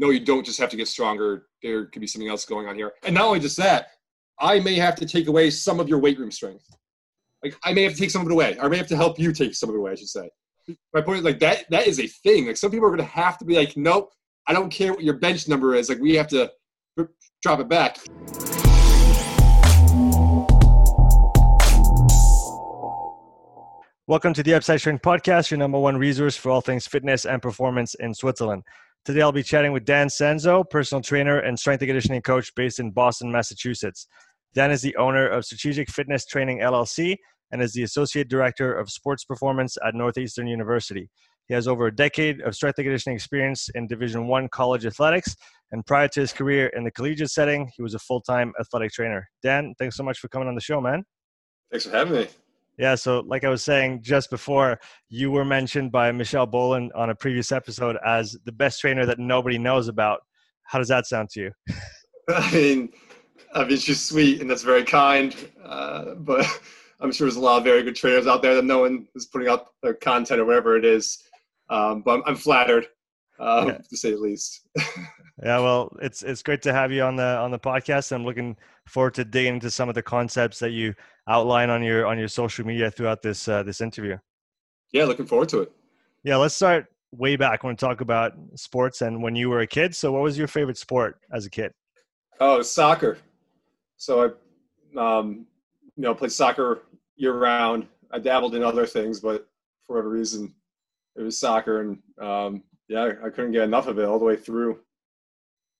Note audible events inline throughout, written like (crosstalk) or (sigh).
no, you don't just have to get stronger. There could be something else going on here. And not only just that, I may have to take away some of your weight room strength. Like I may have to take some of it away. I may have to help you take some of it away. I should say. My point is like that. That is a thing. Like some people are going to have to be like, nope, I don't care what your bench number is. Like we have to drop it back. Welcome to the Upside Strength Podcast, your number one resource for all things fitness and performance in Switzerland. Today I'll be chatting with Dan Senzo, personal trainer and strength and conditioning coach based in Boston, Massachusetts. Dan is the owner of Strategic Fitness Training LLC and is the associate director of sports performance at Northeastern University. He has over a decade of strength and conditioning experience in Division One college athletics, and prior to his career in the collegiate setting, he was a full-time athletic trainer. Dan, thanks so much for coming on the show, man. Thanks for having me. Yeah, so like I was saying just before, you were mentioned by Michelle Boland on a previous episode as the best trainer that nobody knows about. How does that sound to you? (laughs) I mean, I mean, she's sweet and that's very kind, uh, but (laughs) I'm sure there's a lot of very good trainers out there that no one is putting out their content or whatever it is. Um, but I'm, I'm flattered, um, yeah. to say the least. (laughs) yeah, well, it's it's great to have you on the on the podcast. I'm looking forward to digging into some of the concepts that you outline on your on your social media throughout this uh, this interview. Yeah, looking forward to it. Yeah, let's start way back when we talk about sports and when you were a kid. So, what was your favorite sport as a kid? Oh, soccer. So I, um, you know, played soccer year round. I dabbled in other things, but for whatever reason, it was soccer, and um, yeah, I couldn't get enough of it all the way through,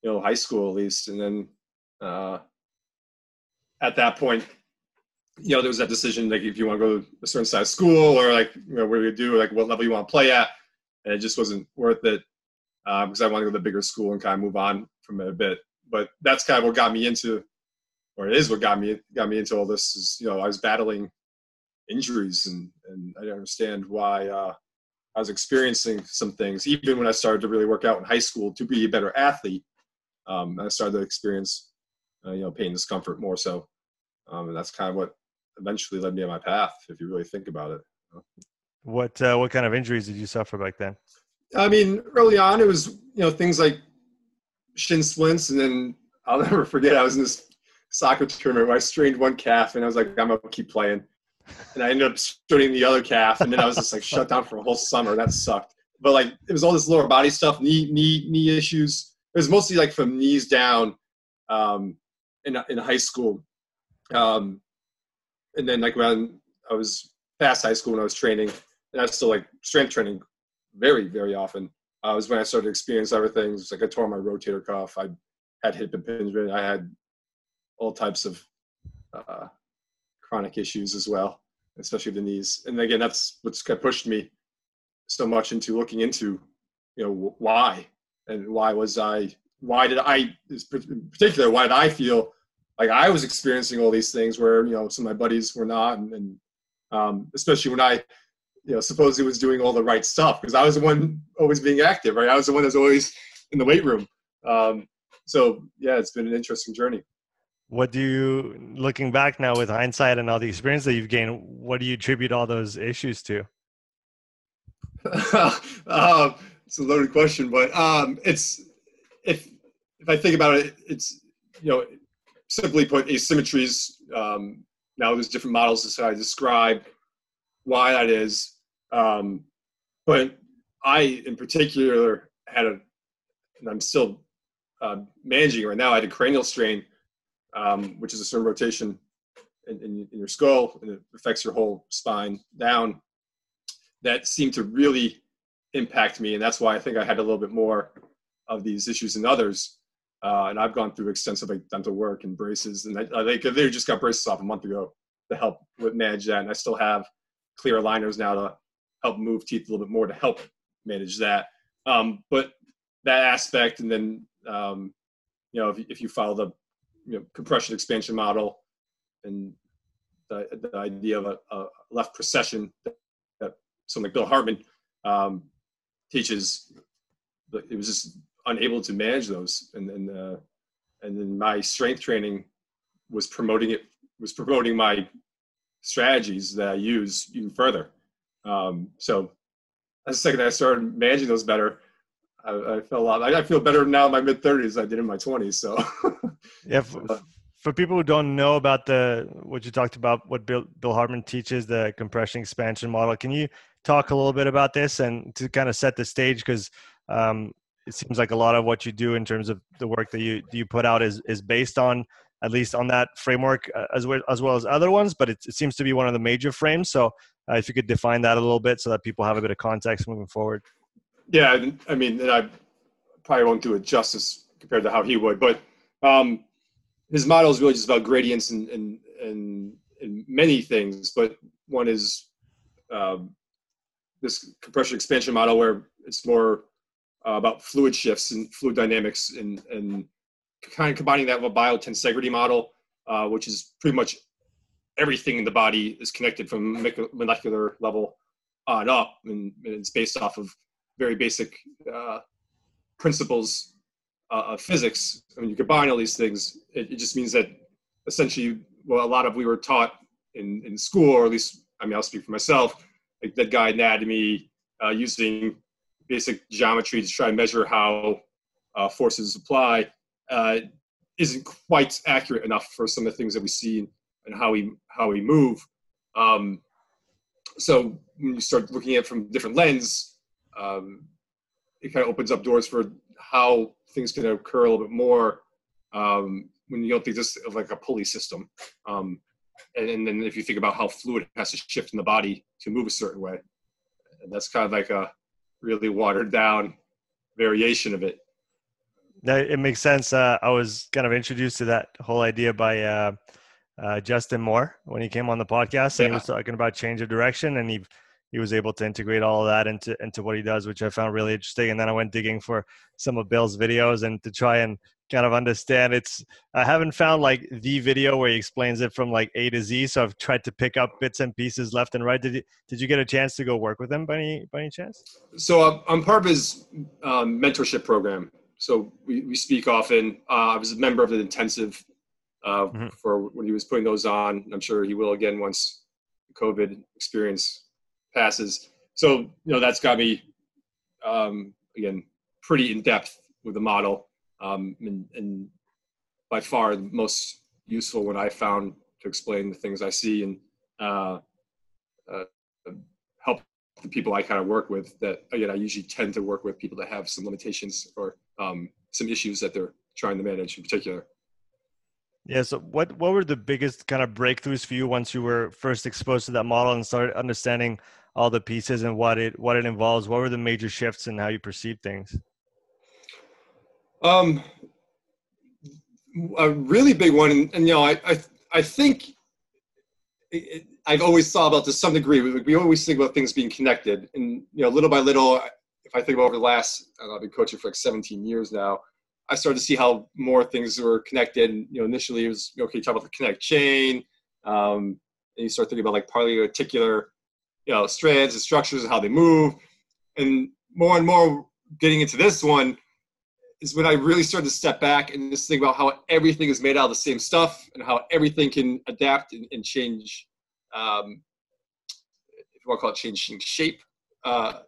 you know, high school at least, and then uh, at that point, you know, there was that decision like if you want to go to a certain size school or like you know where you do like what level you want to play at, and it just wasn't worth it uh, because I wanted to go to the bigger school and kind of move on from it a bit. But that's kind of what got me into, or it is what got me got me into all this. Is you know I was battling injuries and and I didn't understand why uh, I was experiencing some things even when I started to really work out in high school to be a better athlete. Um, I started to experience uh, you know pain and discomfort more so, um, and that's kind of what eventually led me on my path. If you really think about it. What uh, what kind of injuries did you suffer back then? I mean, early on, it was you know things like shin splints, and then I'll (laughs) never forget. I was in this soccer tournament where I strained one calf, and I was like, I'm gonna keep playing, and I ended up straining the other calf, and then I was just like shut down for a whole summer. That sucked. But like it was all this lower body stuff, knee knee knee issues. It was mostly like from knees down um, in in high school. Um, and then like when I was past high school when I was training, and I was still like strength training very very often. Uh, was when I started to experience other things. Like I tore my rotator cuff. I had hip impingement. I had all types of uh, chronic issues as well, especially the knees. And again, that's what's kind of pushed me so much into looking into, you know, why and why was I? Why did I, in particular, why did I feel like I was experiencing all these things where you know some of my buddies were not, and, and um, especially when I you know supposedly was doing all the right stuff because I was the one always being active, right? I was the one that's always in the weight room. Um, so yeah, it's been an interesting journey. What do you, looking back now with hindsight and all the experience that you've gained, what do you attribute all those issues to? uh, (laughs) it's a loaded question, but um, it's if if I think about it, it's you know simply put, asymmetries. Um, now there's different models to I describe why that is. Um, but I, in particular, had a, and I'm still uh, managing right now. I had a cranial strain, um, which is a certain rotation in, in, in, your skull, and it affects your whole spine down. That seemed to really impact me, and that's why I think I had a little bit more of these issues than others. Uh, and I've gone through extensive like dental work and braces, and I, they just got braces off a month ago to help with manage that. And I still have clear aligners now to help move teeth a little bit more to help manage that. Um, but that aspect, and then um, you know, if, if you follow the you know, compression expansion model and the, the idea of a, a left precession that, that someone like Bill Hartman um, teaches, it was just unable to manage those and then uh, and then my strength training was promoting it was promoting my strategies that I use even further. Um, so the second I started managing those better, I, I feel a lot. I, I feel better now in my mid thirties than I did in my twenties. So yeah. For, (laughs) for people who don't know about the what you talked about, what Bill Bill Hartman teaches, the compression expansion model, can you talk a little bit about this and to kind of set the stage because um, it seems like a lot of what you do in terms of the work that you you put out is is based on at least on that framework uh, as well as well as other ones, but it, it seems to be one of the major frames. So uh, if you could define that a little bit so that people have a bit of context moving forward. Yeah, I mean, and I probably won't do it justice compared to how he would, but um, his model is really just about gradients and and and, and many things. But one is um, this compression expansion model where it's more uh, about fluid shifts and fluid dynamics and and kind of combining that with a biotensegrity model, uh, which is pretty much everything in the body is connected from molecular level on up, and, and it's based off of very basic uh, principles uh, of physics. I mean, you combine all these things, it, it, just means that essentially, well, a lot of we were taught in, in school, or at least, I mean, I'll speak for myself, like that guy anatomy, uh, using basic geometry to try and measure how uh, forces apply, uh, isn't quite accurate enough for some of the things that we see and how we how we move. Um, so when you start looking at it from different lens, um, it kind of opens up doors for how things can occur a little bit more um, when you don't think this of like a pulley system. Um, and, and, then if you think about how fluid has to shift in the body to move a certain way, and that's kind of like a really watered down variation of it. No, it makes sense. Uh, I was kind of introduced to that whole idea by uh, uh, Justin Moore when he came on the podcast, and yeah. he was talking about change of direction, and he he was able to integrate all of that into into what he does, which I found really interesting. And then I went digging for some of Bill's videos and to try and kind of understand. It's I haven't found like the video where he explains it from like A to Z, so I've tried to pick up bits and pieces left and right. Did you, did you get a chance to go work with him by any by any chance? So uh, I'm part of his um, mentorship program. So we, we speak often. Uh, I was a member of an intensive uh, mm-hmm. for when he was putting those on. I'm sure he will again once the COVID experience passes. So you know that's got me um, again pretty in depth with the model, um, and, and, by far the most useful one I found to explain the things I see and uh, uh, help the people I kind of work with. That again, I usually tend to work with people that have some limitations or um, some issues that they're trying to manage in particular. Yeah. So, what what were the biggest kind of breakthroughs for you once you were first exposed to that model and started understanding all the pieces and what it what it involves? What were the major shifts in how you perceive things? Um, a really big one, and, and you know, I I, I think it, I've always thought about to some degree. We, we always think about things being connected, and you know, little by little, if I think about over the last, I have been coaching for like 17 years now. I started to see how more things were connected. And, you know, initially it was okay. You talk about the kinetic chain, um, and you start thinking about like polyarticular you know strands and structures and how they move and more and more getting into this one is when i really started to step back and just think about how everything is made out of the same stuff and how everything can adapt and, and change um, if you want to call it changing shape uh,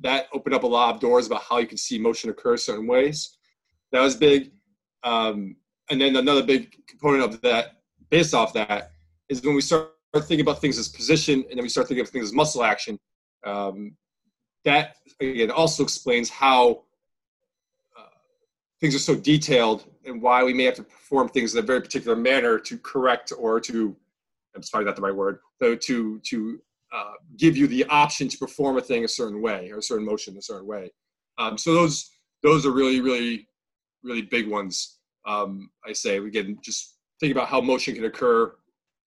that opened up a lot of doors about how you can see motion occur certain ways. That was big. Um, and then another big component of that based off that is when we start thinking about things as position and then we start thinking of things as muscle action, um, that again also explains how things are so detailed and why we may have to perform things in a very particular manner to correct or to I'm sorry, not the right word, though to to uh, give you the option to perform a thing a certain way or a certain motion a certain way. Um, so those those are really really really big ones. Um, I say again, just think about how motion can occur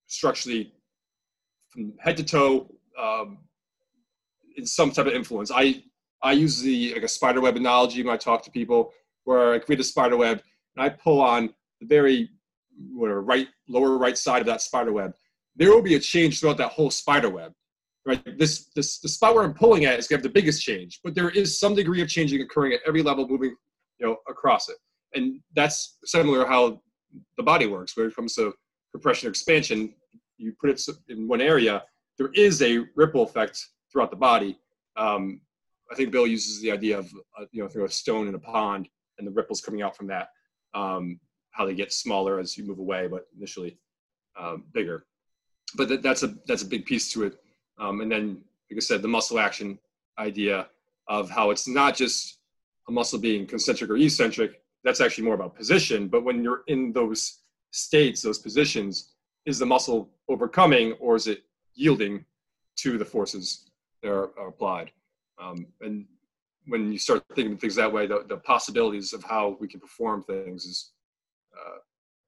structurally from head to toe um, in some type of influence. I I use the like a spider web analogy when I talk to people, where I create a spider web and I pull on the very whatever right lower right side of that spider web. There will be a change throughout that whole spider web. Right, this this the spot where I'm pulling at is going to have the biggest change, but there is some degree of changing occurring at every level, moving you know across it, and that's similar how the body works when it comes to compression or expansion you put it in one area, there is a ripple effect throughout the body. Um, I think Bill uses the idea of uh, you know through a stone in a pond and the ripples coming out from that. Um, how they get smaller as you move away, but initially um, bigger. But that, that's a that's a big piece to it. Um, and then, like I said, the muscle action idea of how it's not just a muscle being concentric or eccentric. That's actually more about position. But when you're in those states, those positions, is the muscle overcoming or is it yielding to the forces that are, are applied? Um, and when you start thinking of things that way, the, the possibilities of how we can perform things is uh,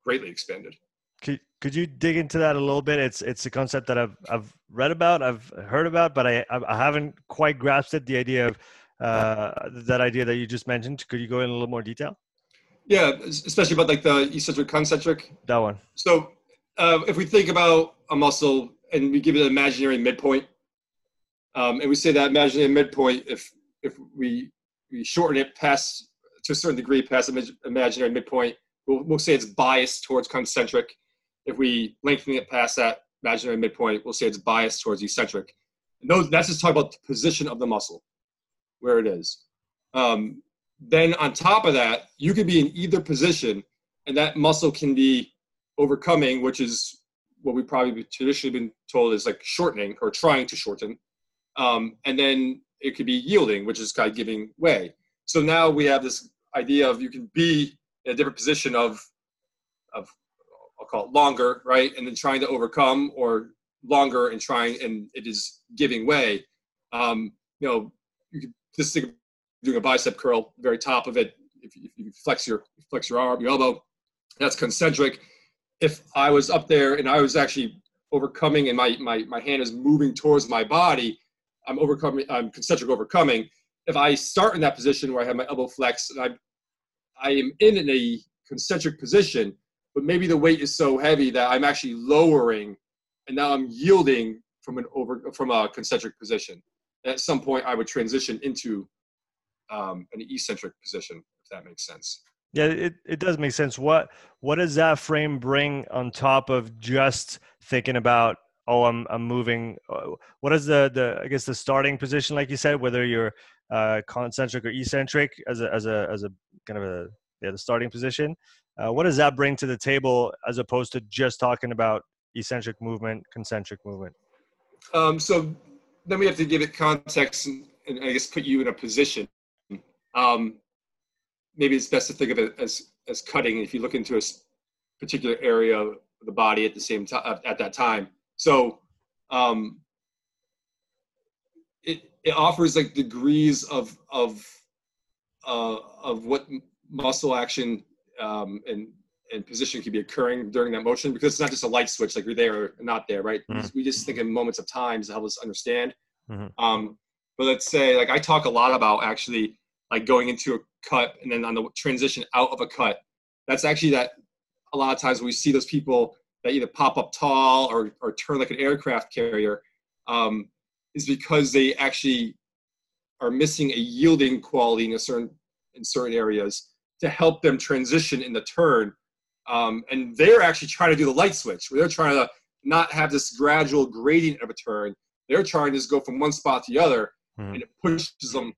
greatly expanded. Could, could you dig into that a little bit? It's it's a concept that I've I've read about, I've heard about, but I I haven't quite grasped it. The idea of uh, that idea that you just mentioned. Could you go in a little more detail? Yeah, especially about like the eccentric concentric. That one. So uh, if we think about a muscle and we give it an imaginary midpoint, um, and we say that imaginary midpoint, if if we we shorten it past to a certain degree past imaginary midpoint, we'll, we'll say it's biased towards concentric. If we lengthen it past that imaginary midpoint, we'll say it's biased towards eccentric. And those, that's just talking about the position of the muscle, where it is. Um, then on top of that, you could be in either position, and that muscle can be overcoming, which is what we probably traditionally been told is like shortening or trying to shorten. Um, and then it could be yielding, which is kind of giving way. So now we have this idea of you can be in a different position of of I'll call it longer, right? And then trying to overcome or longer and trying and it is giving way. Um, you know, you could just think of doing a bicep curl, very top of it. If, if you flex your flex your arm, your elbow, that's concentric. If I was up there and I was actually overcoming and my my my hand is moving towards my body, I'm overcoming. I'm concentric overcoming. If I start in that position where I have my elbow flexed and I I am in a concentric position, but maybe the weight is so heavy that I'm actually lowering, and now I'm yielding from an over from a concentric position. And at some point, I would transition into um, an eccentric position, if that makes sense. Yeah, it, it does make sense. What what does that frame bring on top of just thinking about oh I'm I'm moving? Uh, what is the the I guess the starting position, like you said, whether you're uh, concentric or eccentric as a as a as a kind of a yeah the starting position. Uh, what does that bring to the table as opposed to just talking about eccentric movement, concentric movement? Um, so then we have to give it context and, and I guess put you in a position. Um, maybe it's best to think of it as as cutting if you look into a particular area of the body at the same time at that time. So um, it it offers like degrees of of uh, of what muscle action um, and and position could be occurring during that motion because it's not just a light switch like you're there or not there right mm-hmm. we just think in moments of time to help us understand mm-hmm. um, but let's say like i talk a lot about actually like going into a cut and then on the transition out of a cut that's actually that a lot of times we see those people that either pop up tall or, or turn like an aircraft carrier um, is because they actually are missing a yielding quality in a certain in certain areas to help them transition in the turn. Um, and they're actually trying to do the light switch where they're trying to not have this gradual gradient of a turn. They're trying to just go from one spot to the other, mm. and it pushes them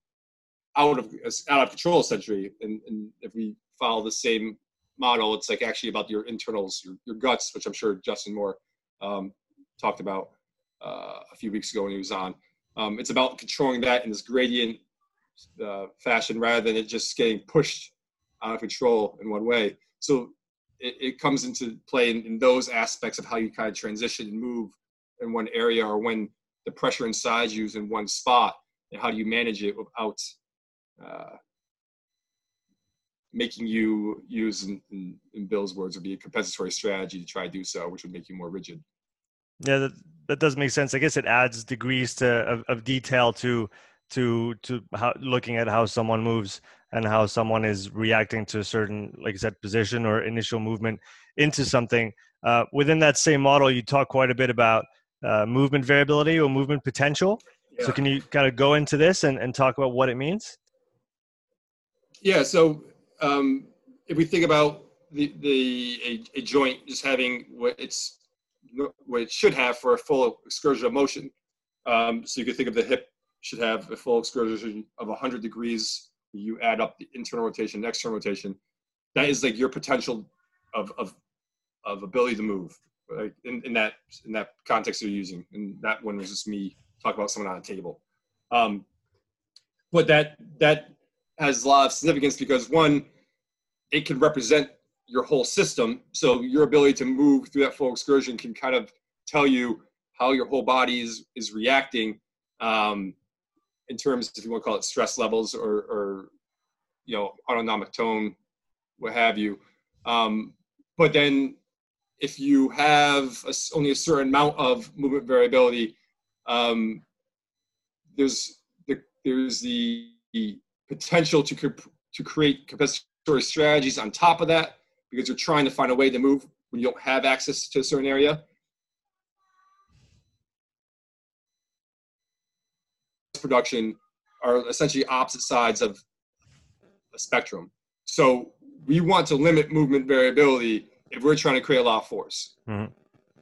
out of out of control essentially. And, and if we follow the same model, it's like actually about your internals, your, your guts, which I'm sure Justin Moore um, talked about uh, a few weeks ago when he was on. Um, it's about controlling that in this gradient uh, fashion rather than it just getting pushed out of control in one way. So it, it comes into play in, in, those aspects of how you kind of transition and move in one area or when the pressure inside you is in one spot and how do you manage it without uh, making you use in, in, in, Bill's words would be a compensatory strategy to try to do so, which would make you more rigid. Yeah, that, that does make sense. I guess it adds degrees to of, of detail to to to how looking at how someone moves and how someone is reacting to a certain, like I said, position or initial movement into something. Uh, within that same model, you talk quite a bit about uh, movement variability or movement potential. Yeah. So, can you kind of go into this and, and talk about what it means? Yeah. So, um, if we think about the, the a, a joint just having what it's what it should have for a full excursion of motion, um, so you could think of the hip should have a full excursion of 100 degrees. You add up the internal rotation, external rotation. That is like your potential of, of, of ability to move right? in, in that in that context you're using. And that one was just me talking about someone on a table. Um, but that that has a lot of significance because one, it can represent your whole system. So your ability to move through that full excursion can kind of tell you how your whole body is, is reacting um, in terms, if you want to call it stress levels or, or you know, autonomic tone, what have you. Um, but then if you have a, only a certain amount of movement variability, um, there's the, there's the potential to to create compensatory strategies on top of that because you're trying to find a way to move when you don't have access to a certain area. Production are essentially opposite sides of a spectrum. So we want to limit movement variability if we're trying to create a lot of force. Mm-hmm.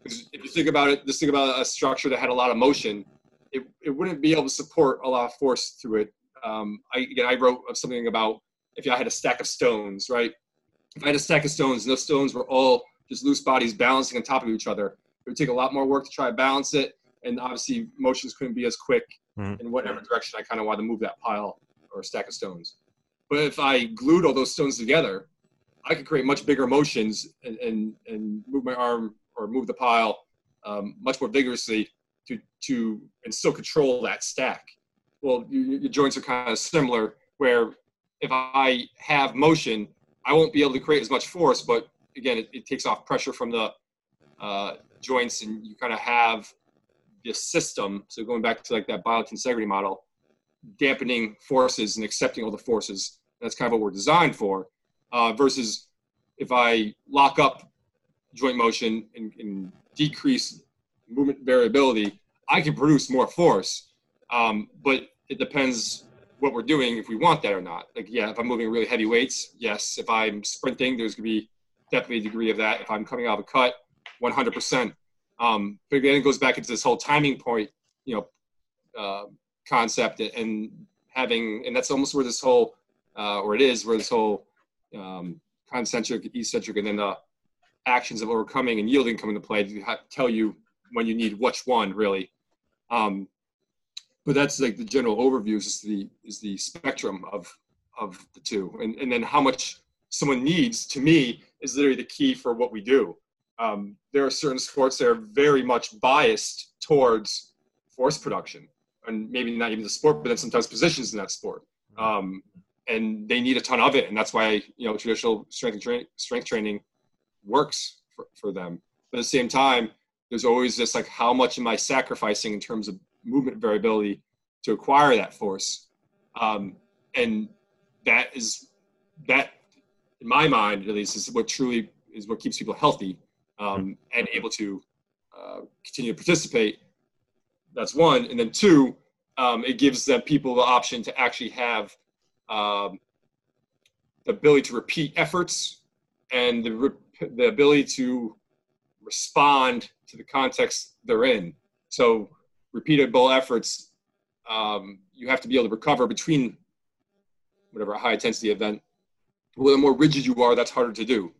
If you think about it, just think about a structure that had a lot of motion, it, it wouldn't be able to support a lot of force through it. Um, I, again, I wrote something about if I had a stack of stones, right? If I had a stack of stones and those stones were all just loose bodies balancing on top of each other, it would take a lot more work to try to balance it. And obviously, motions couldn't be as quick mm-hmm. in whatever direction I kind of wanted to move that pile or stack of stones. But if I glued all those stones together, I could create much bigger motions and, and, and move my arm or move the pile um, much more vigorously to, to and still control that stack. Well, your, your joints are kind of similar, where if I have motion, I won't be able to create as much force, but again, it, it takes off pressure from the uh, joints and you kind of have this system. So going back to like that biotensegrity model, dampening forces and accepting all the forces. That's kind of what we're designed for. Uh, versus if I lock up joint motion and, and, decrease movement variability, I can produce more force. Um, but it depends what we're doing if we want that or not. Like, yeah, if I'm moving really heavy weights, yes. If I'm sprinting, there's gonna be definitely a degree of that. If I'm coming out of a cut, 100%. Um, but again, it goes back into this whole timing point, you know, uh, concept and having, and that's almost where this whole, uh, or it is where this whole um, concentric, eccentric, and then the actions of overcoming and yielding come into play to tell you when you need which one really. Um, but that's like the general overview is the is the spectrum of of the two, and and then how much someone needs to me is literally the key for what we do. Um, there are certain sports that are very much biased towards force production, and maybe not even the sport, but then sometimes positions in that sport. Um, and they need a ton of it, and that's why you know traditional strength training strength training works for, for them. But at the same time, there's always this like, how much am I sacrificing in terms of movement variability to acquire that force? Um, and that is that, in my mind at least, is what truly is what keeps people healthy um, and able to uh, continue to participate. That's one, and then two, um, it gives them people the option to actually have um, the ability to repeat efforts and the re- the ability to respond to the context they're in. So repeatable efforts, um, you have to be able to recover between whatever a high intensity event. Well, the more rigid you are, that's harder to do.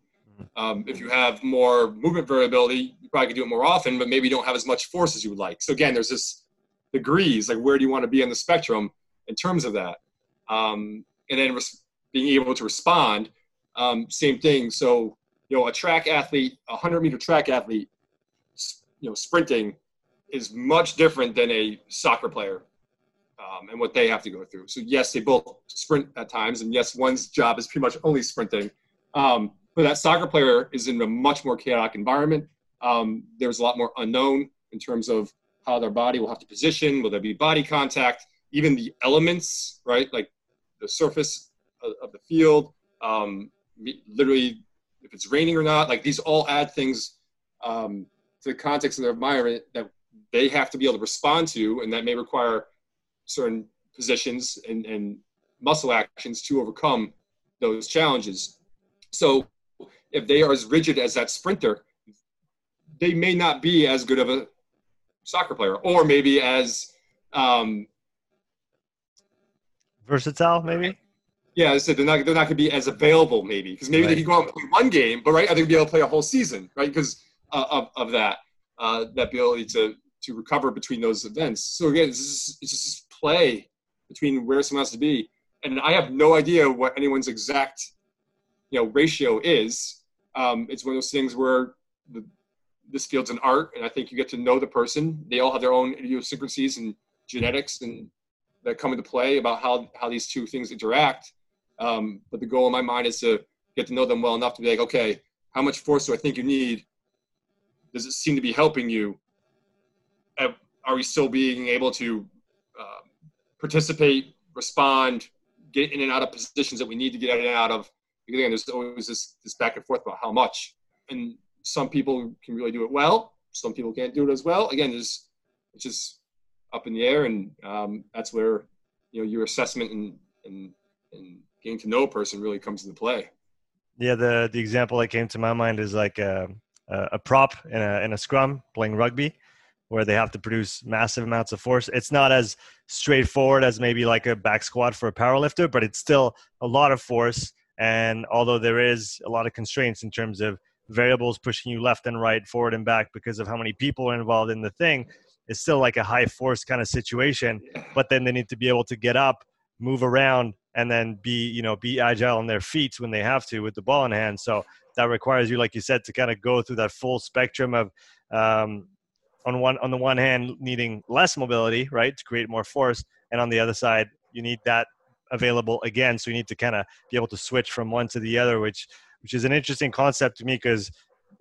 Um, if you have more movement variability, you probably can do it more often, but maybe you don't have as much force as you would like. So again, there's this degrees, like where do you want to be on the spectrum in terms of that? Um, and then res- being able to respond, um, same thing. So you know, a track athlete, a hundred meter track athlete, you know, sprinting is much different than a soccer player um, and what they have to go through. So yes, they both sprint at times, and yes, one's job is pretty much only sprinting. Um, but that soccer player is in a much more chaotic environment. Um, there's a lot more unknown in terms of how their body will have to position. Will there be body contact? Even the elements, right? Like the surface of, of the field, um, literally if it's raining or not. Like these all add things um, to the context of their environment that they have to be able to respond to, and that may require certain positions and, and muscle actions to overcome those challenges. So if they are as rigid as that sprinter, they may not be as good of a soccer player, or maybe as um, versatile, maybe. Yeah, I said they're not they're not going to be as available, maybe because maybe right. they can go out and play one game, but right, I think be able to play a whole season, right? Because uh, of of that uh, that ability to to recover between those events. So again, it's just, it's just play between where someone has to be, and I have no idea what anyone's exact you know ratio is. Um, it's one of those things where the, this field's an art, and I think you get to know the person. They all have their own idiosyncrasies and genetics and that come into play about how how these two things interact. Um, but the goal in my mind is to get to know them well enough to be like, okay, how much force do I think you need? Does it seem to be helping you? Are we still being able to uh, participate, respond, get in and out of positions that we need to get in and out of? Because again, there's always this, this back and forth about how much. And some people can really do it well. Some people can't do it as well. Again, it's just up in the air, and um, that's where you know your assessment and and and getting to know a person really comes into play. Yeah, the the example that came to my mind is like a, a prop in a in a scrum playing rugby, where they have to produce massive amounts of force. It's not as straightforward as maybe like a back squat for a powerlifter, but it's still a lot of force. And although there is a lot of constraints in terms of variables pushing you left and right, forward and back because of how many people are involved in the thing, it's still like a high force kind of situation. But then they need to be able to get up, move around, and then be you know be agile on their feet when they have to with the ball in hand so that requires you like you said to kind of go through that full spectrum of um, on one on the one hand needing less mobility right to create more force and on the other side you need that available again so you need to kind of be able to switch from one to the other which which is an interesting concept to me because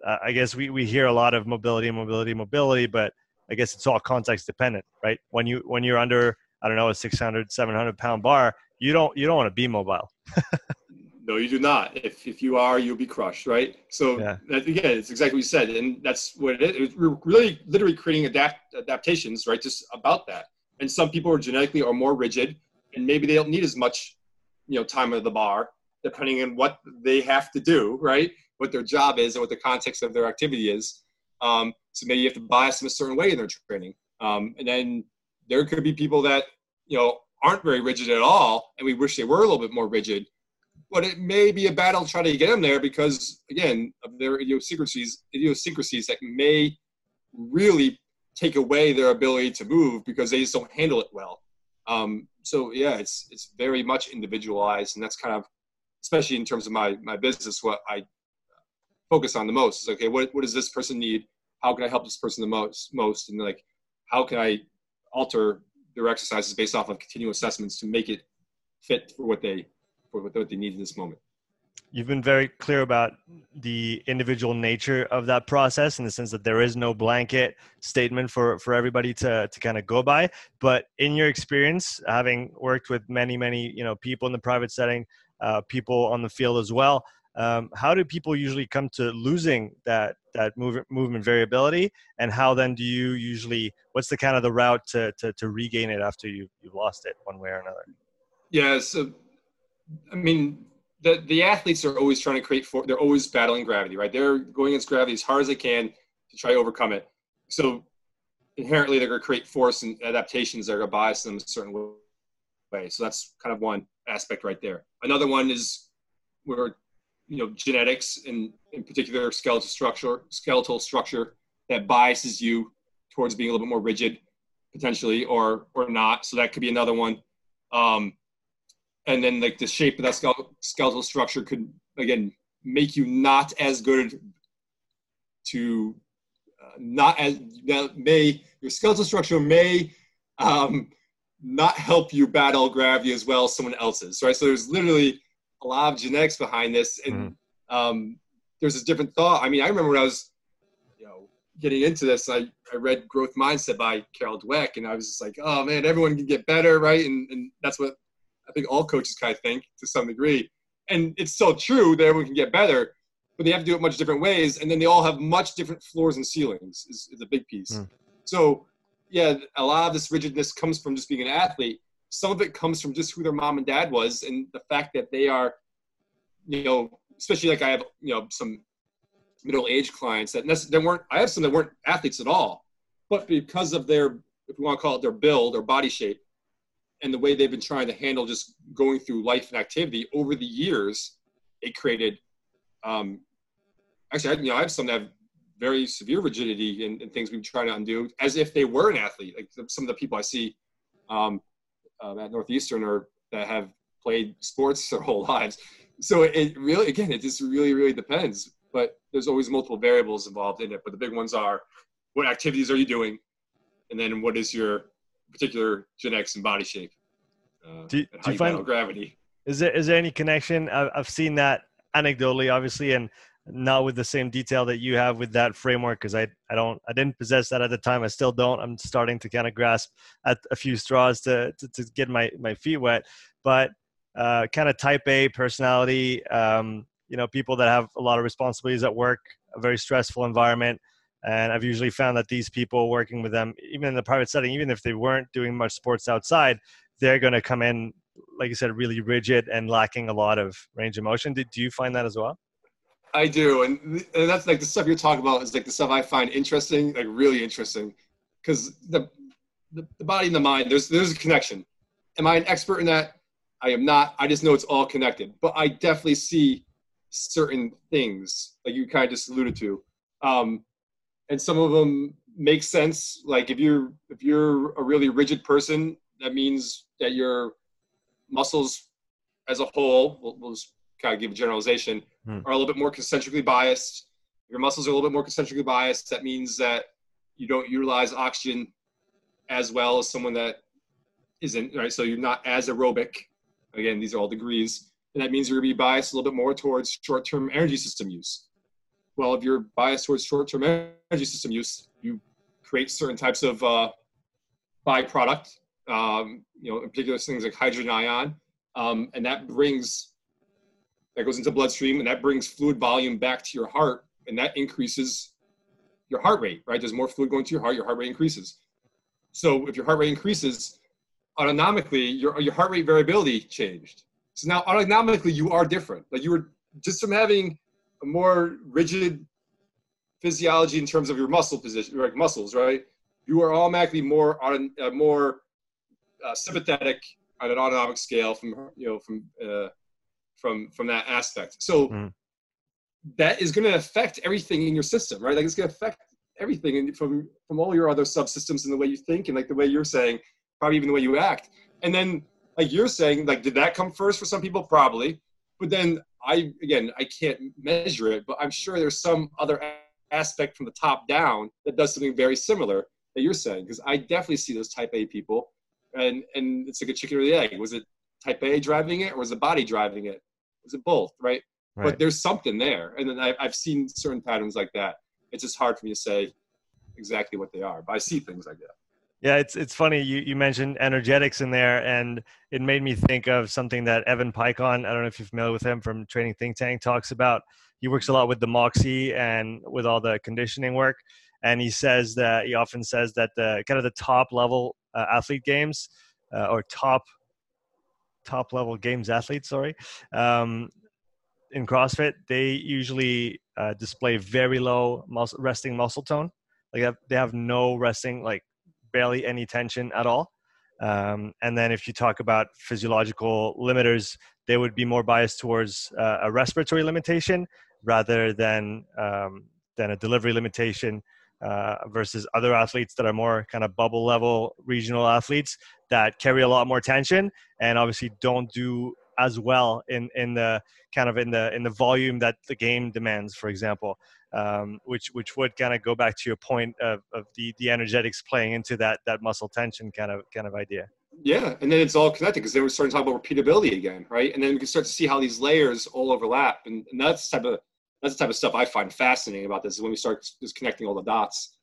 uh, i guess we, we hear a lot of mobility mobility mobility but i guess it's all context dependent right when you when you're under i don't know a 600 700 pound bar you don't you don't want to be mobile. (laughs) no, you do not. If if you are, you'll be crushed, right? So yeah. that, again, it's exactly what you said, and that's what it is. We're really literally creating adapt adaptations, right? Just about that. And some people are genetically are more rigid, and maybe they don't need as much, you know, time at the bar, depending on what they have to do, right? What their job is and what the context of their activity is. Um, so maybe you have to bias them a certain way in their training. Um, and then there could be people that you know aren't very rigid at all, and we wish they were a little bit more rigid. But it may be a battle trying to get them there because, again, of their idiosyncrasies, idiosyncrasies that may really take away their ability to move because they just don't handle it well. Um, so yeah, it's it's very much individualized, and that's kind of, especially in terms of my my business, what I focus on the most is okay, what what does this person need? How can I help this person the most most, and like, how can I alter their exercises based off of continual assessments to make it fit for what they for what they need in this moment. You've been very clear about the individual nature of that process in the sense that there is no blanket statement for, for everybody to, to kind of go by. But in your experience, having worked with many, many, you know, people in the private setting, uh, people on the field as well, um, how do people usually come to losing that that movement movement variability and how then do you usually what's the kind of the route to to, to regain it after you you've lost it one way or another yeah so i mean the the athletes are always trying to create for they're always battling gravity right? They're going against gravity as hard as they can to try to overcome it. So inherently they're going to create force and adaptations that are going to bias them a certain way. So that's kind of one aspect right there. Another one is where you know genetics and in particular skeletal structure skeletal structure that biases you towards being a little bit more rigid potentially or or not. So that could be another one. Um, and then like the shape of that skeletal structure could again make you not as good to uh, not as that may your skeletal structure may um, not help you battle gravity as well as someone else's right so there's literally a lot of genetics behind this, and mm-hmm. um, there's a different thought. I mean, I remember when I was, you know, getting into this, I, I read Growth Mindset by Carol Dweck, and I was just like, oh man, everyone can get better, right? And, and that's what I think all coaches kind of think to some degree. And it's still true that everyone can get better, but they have to do it much different ways, and then they all have much different floors and ceilings. Is, is a big piece. Mm. So, yeah, a lot of this rigidness comes from just being an athlete, some of it comes from just who their mom and dad was and the fact that they are, you know, especially like I have, you know, some middle-aged clients that they weren't. I have some that weren't athletes at all, but because of their, if you want to call it their build or body shape, and the way they've been trying to handle just going through life and activity over the years, it created. Um, actually, I, you know, I have some that have very severe rigidity and, things we've tried to undo, as if they were an athlete. Like some of the people I see um, uh, at Northeastern or that have played sports their whole (laughs) lives. So it really, again, it just really, really depends. But there's always multiple variables involved in it. But the big ones are what activities are you doing, and then what is your particular genetics and body shape. Uh, do, do you, find gravity? Is there is there any connection? I've seen that anecdotally, obviously, and not with the same detail that you have with that framework because I, I don't I didn't possess that at the time. I still don't. I'm starting to kind of grasp at a few straws to to, to get my my feet wet. But uh, kind of type A personality, um, you know, people that have a lot of responsibilities at work, a very stressful environment. And I've usually found that these people working with them, even in the private setting, even if they weren't doing much sports outside, they're going to come in, like you said, really rigid and lacking a lot of range of motion. Did do you find that as well? I do, and, and that's like the stuff you're talking about is like the stuff I find interesting, like really interesting, because the, the the body and the mind, there's there's a connection. Am I an expert in that? I am not. I just know it's all connected. But I definitely see certain things, like you kind of just alluded to, um, and some of them make sense. Like if you're if you're a really rigid person, that means that your muscles as a whole, we'll, we'll just kind of give a generalization, hmm. are a little bit more concentrically biased. Your muscles are a little bit more concentrically biased. That means that you don't utilize oxygen as well as someone that isn't, right? So you're not as aerobic. Again, these are all degrees. And that means you're going to be biased a little bit more towards short term energy system use. Well, if you're biased towards short term energy system use, you create certain types of uh, byproduct, um, you know, in particular things like hydrogen ion. Um, and that brings that goes into bloodstream and that brings fluid volume back to your heart and that increases your heart rate right? There's more fluid going to your heart your heart rate increases. So if your heart rate increases autonomically your, your heart rate variability changed. So now autonomically you are different. Like you were just from having a more rigid physiology in terms of your muscle position like muscles right you are automatically more on uh, more uh, sympathetic on an autonomic scale from you know from uh, from from that aspect. So mm. that is going to affect everything in your system, right? Like it's going to affect everything and from from all your other subsystems and the way you think and like the way you're saying, probably even the way you act. And then like you're saying, like did that come first for some people? Probably, but then I again I can't measure it, but I'm sure there's some other aspect from the top down that does something very similar that you're saying because I definitely see those type A people, and and it's like a chicken or the egg. Was it type A driving it or was the body driving it? is it both, right? right? But there's something there, and then I, I've seen certain patterns like that. It's just hard for me to say exactly what they are, but I see things like that. Yeah, it's it's funny you, you mentioned energetics in there, and it made me think of something that Evan Peikon, I don't know if you're familiar with him from Training Think Tank, talks about. He works a lot with the Moxy and with all the conditioning work, and he says that he often says that the kind of the top level uh, athlete games uh, or top top level games athletes, sorry, um, in CrossFit, they usually uh, display very low resting muscle tone. Like they have no resting, like barely any tension at all. Um, and then if you talk about physiological limiters, they would be more biased towards uh, a respiratory limitation rather than um, than a delivery limitation uh, versus other athletes that are more kind of bubble level regional athletes that carry a lot more tension and obviously don't do as well in in the kind of in the in the volume that the game demands for example um, which which would kind of go back to your point of, of the the energetics playing into that that muscle tension kind of kind of idea yeah and then it's all connected because then we're starting to talk about repeatability again right and then we can start to see how these layers all overlap and, and that's the type of that's the type of stuff I find fascinating about this is when we start just connecting all the dots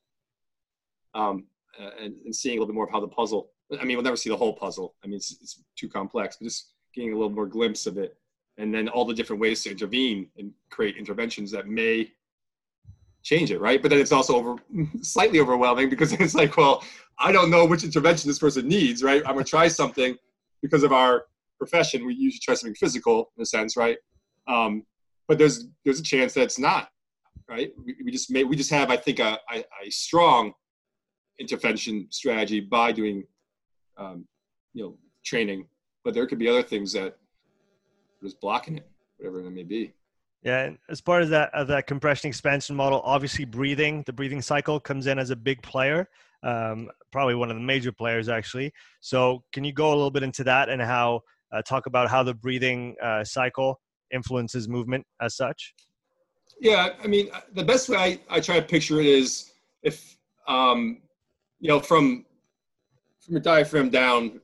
um, and, and, seeing a little bit more of how the puzzle. I mean, we'll never see the whole puzzle. I mean, it's, it's too complex, but just getting a little more glimpse of it, and then all the different ways to intervene and create interventions that may change it, right? But then it's also over (laughs) slightly overwhelming because (laughs) it's like, well, I don't know which intervention this person needs, right? I'm gonna try something because of our profession. We usually try something physical in a sense, right? Um, but there's there's a chance that it's not right we, we just may we just have i think a, a, a strong intervention strategy by doing um, you know training, but there could be other things that just blocking it, whatever it may be. Yeah, as part of that of that compression expansion model, obviously breathing, the breathing cycle comes in as a big player, um, probably one of the major players actually. So, can you go a little bit into that and how uh, talk about how the breathing uh, cycle influences movement as such? Yeah, I mean, the best way I, I try to picture it is if um, you know from from your diaphragm down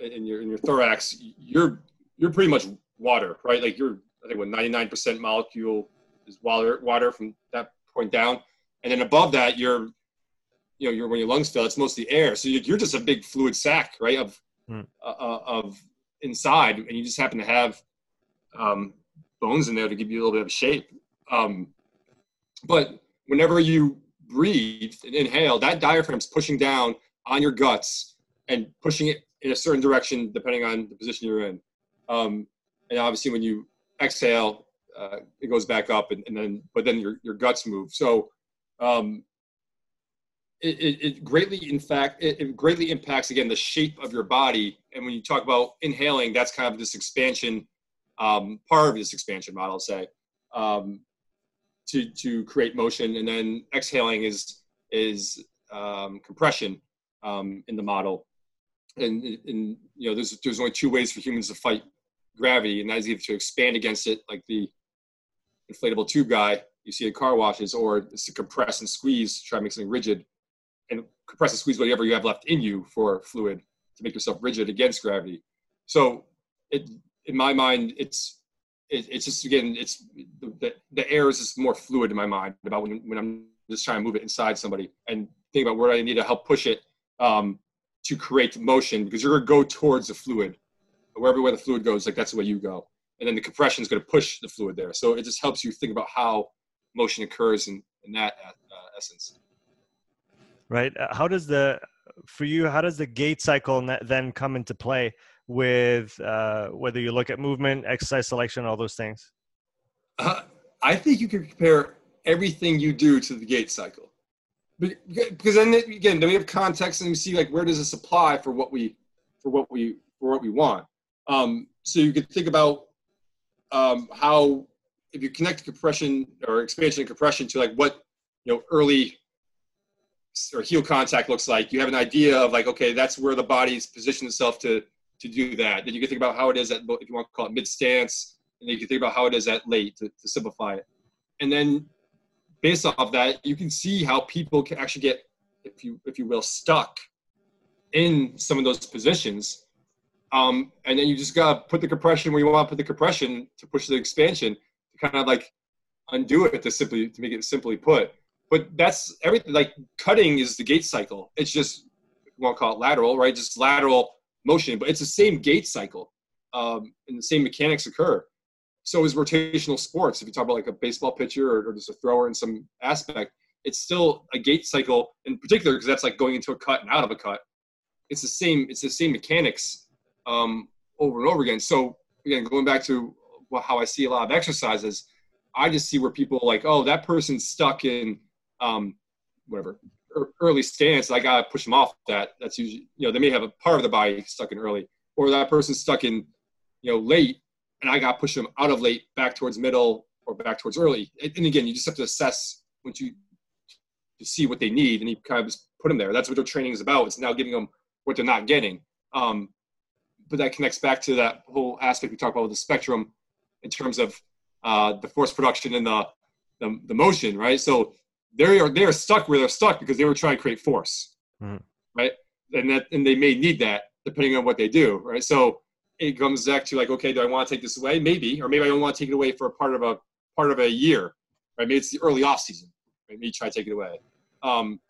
in your in your thorax, you're you're pretty much water, right? Like you're I think what 99% molecule is water water from that point down, and then above that you're you know you're when your lungs fill, it's mostly air. So you're just a big fluid sac, right? Of uh, uh, of inside, and you just happen to have um, bones in there to give you a little bit of shape. Um, but whenever you breathe and inhale, that diaphragm's pushing down on your guts and pushing it in a certain direction depending on the position you're in. Um, and obviously, when you exhale, uh, it goes back up, and, and, then but then your your guts move. So um, it, it, it, greatly, in fact, it, it, greatly impacts again the shape of your body. And when you talk about inhaling, that's kind of this expansion, um, part of this expansion model, say, um, to to create motion, and then exhaling is is um, compression um, in the model. And, and you know, there's there's only two ways for humans to fight gravity, and that is either to expand against it, like the inflatable tube guy you see at car washes, or it's to compress and squeeze, try to make something rigid, and compress and squeeze whatever you have left in you for fluid to make yourself rigid against gravity. So, it, in my mind, it's it, it's just again, it's the, the air is just more fluid in my mind about when when I'm just trying to move it inside somebody and think about where I need to help push it um, to create motion because you're gonna go towards the fluid wherever where the fluid goes, like that's the way you go. And then the compression is going to push the fluid there. So it just helps you think about how motion occurs in, in that uh, essence. Right. Uh, how does the, for you, how does the gait cycle then come into play with uh, whether you look at movement, exercise selection, all those things? Uh, I think you can compare everything you do to the gait cycle. But, because then again, then we have context and we see like where does this apply for what we for what we for what we want. Um, so you could think about um, how if you connect compression or expansion and compression to like what you know early or heel contact looks like, you have an idea of like okay, that's where the body's positioned itself to to do that. Then you can think about how it is at if you want to call it mid stance, and then you can think about how it is at late to, to simplify it. And then based off that, you can see how people can actually get, if you if you will, stuck in some of those positions um, and then you just gotta put the compression where you want to put the compression to push the expansion to kind of like undo it to simply to make it simply put. But that's everything. Like cutting is the gait cycle. It's just we won't call it lateral, right? Just lateral motion, but it's the same gait cycle, um, and the same mechanics occur. So is rotational sports. If you talk about like a baseball pitcher or, or just a thrower in some aspect, it's still a gait cycle in particular because that's like going into a cut and out of a cut. It's the same. It's the same mechanics um, over and over again. So again, going back to how I see a lot of exercises, I just see where people like, oh, that person's stuck in um, whatever early stance. I gotta push them off that. That's usually you know they may have a part of the body stuck in early, or that person's stuck in you know late, and I gotta push them out of late back towards middle or back towards early. And again, you just have to assess once you to see what they need, and you kind of just put them there. That's what their training is about. It's now giving them what they're not getting. Um, but that connects back to that whole aspect we talked about with the spectrum in terms of uh, the force production and the, the, the motion, right? So they are they are stuck where they're stuck because they were trying to create force, mm. right? And that and they may need that depending on what they do, right? So it comes back to like, okay, do I want to take this away? Maybe, or maybe I don't want to take it away for a part of a part of a year, right? Maybe it's the early off season, right? Maybe try to take it away. Um,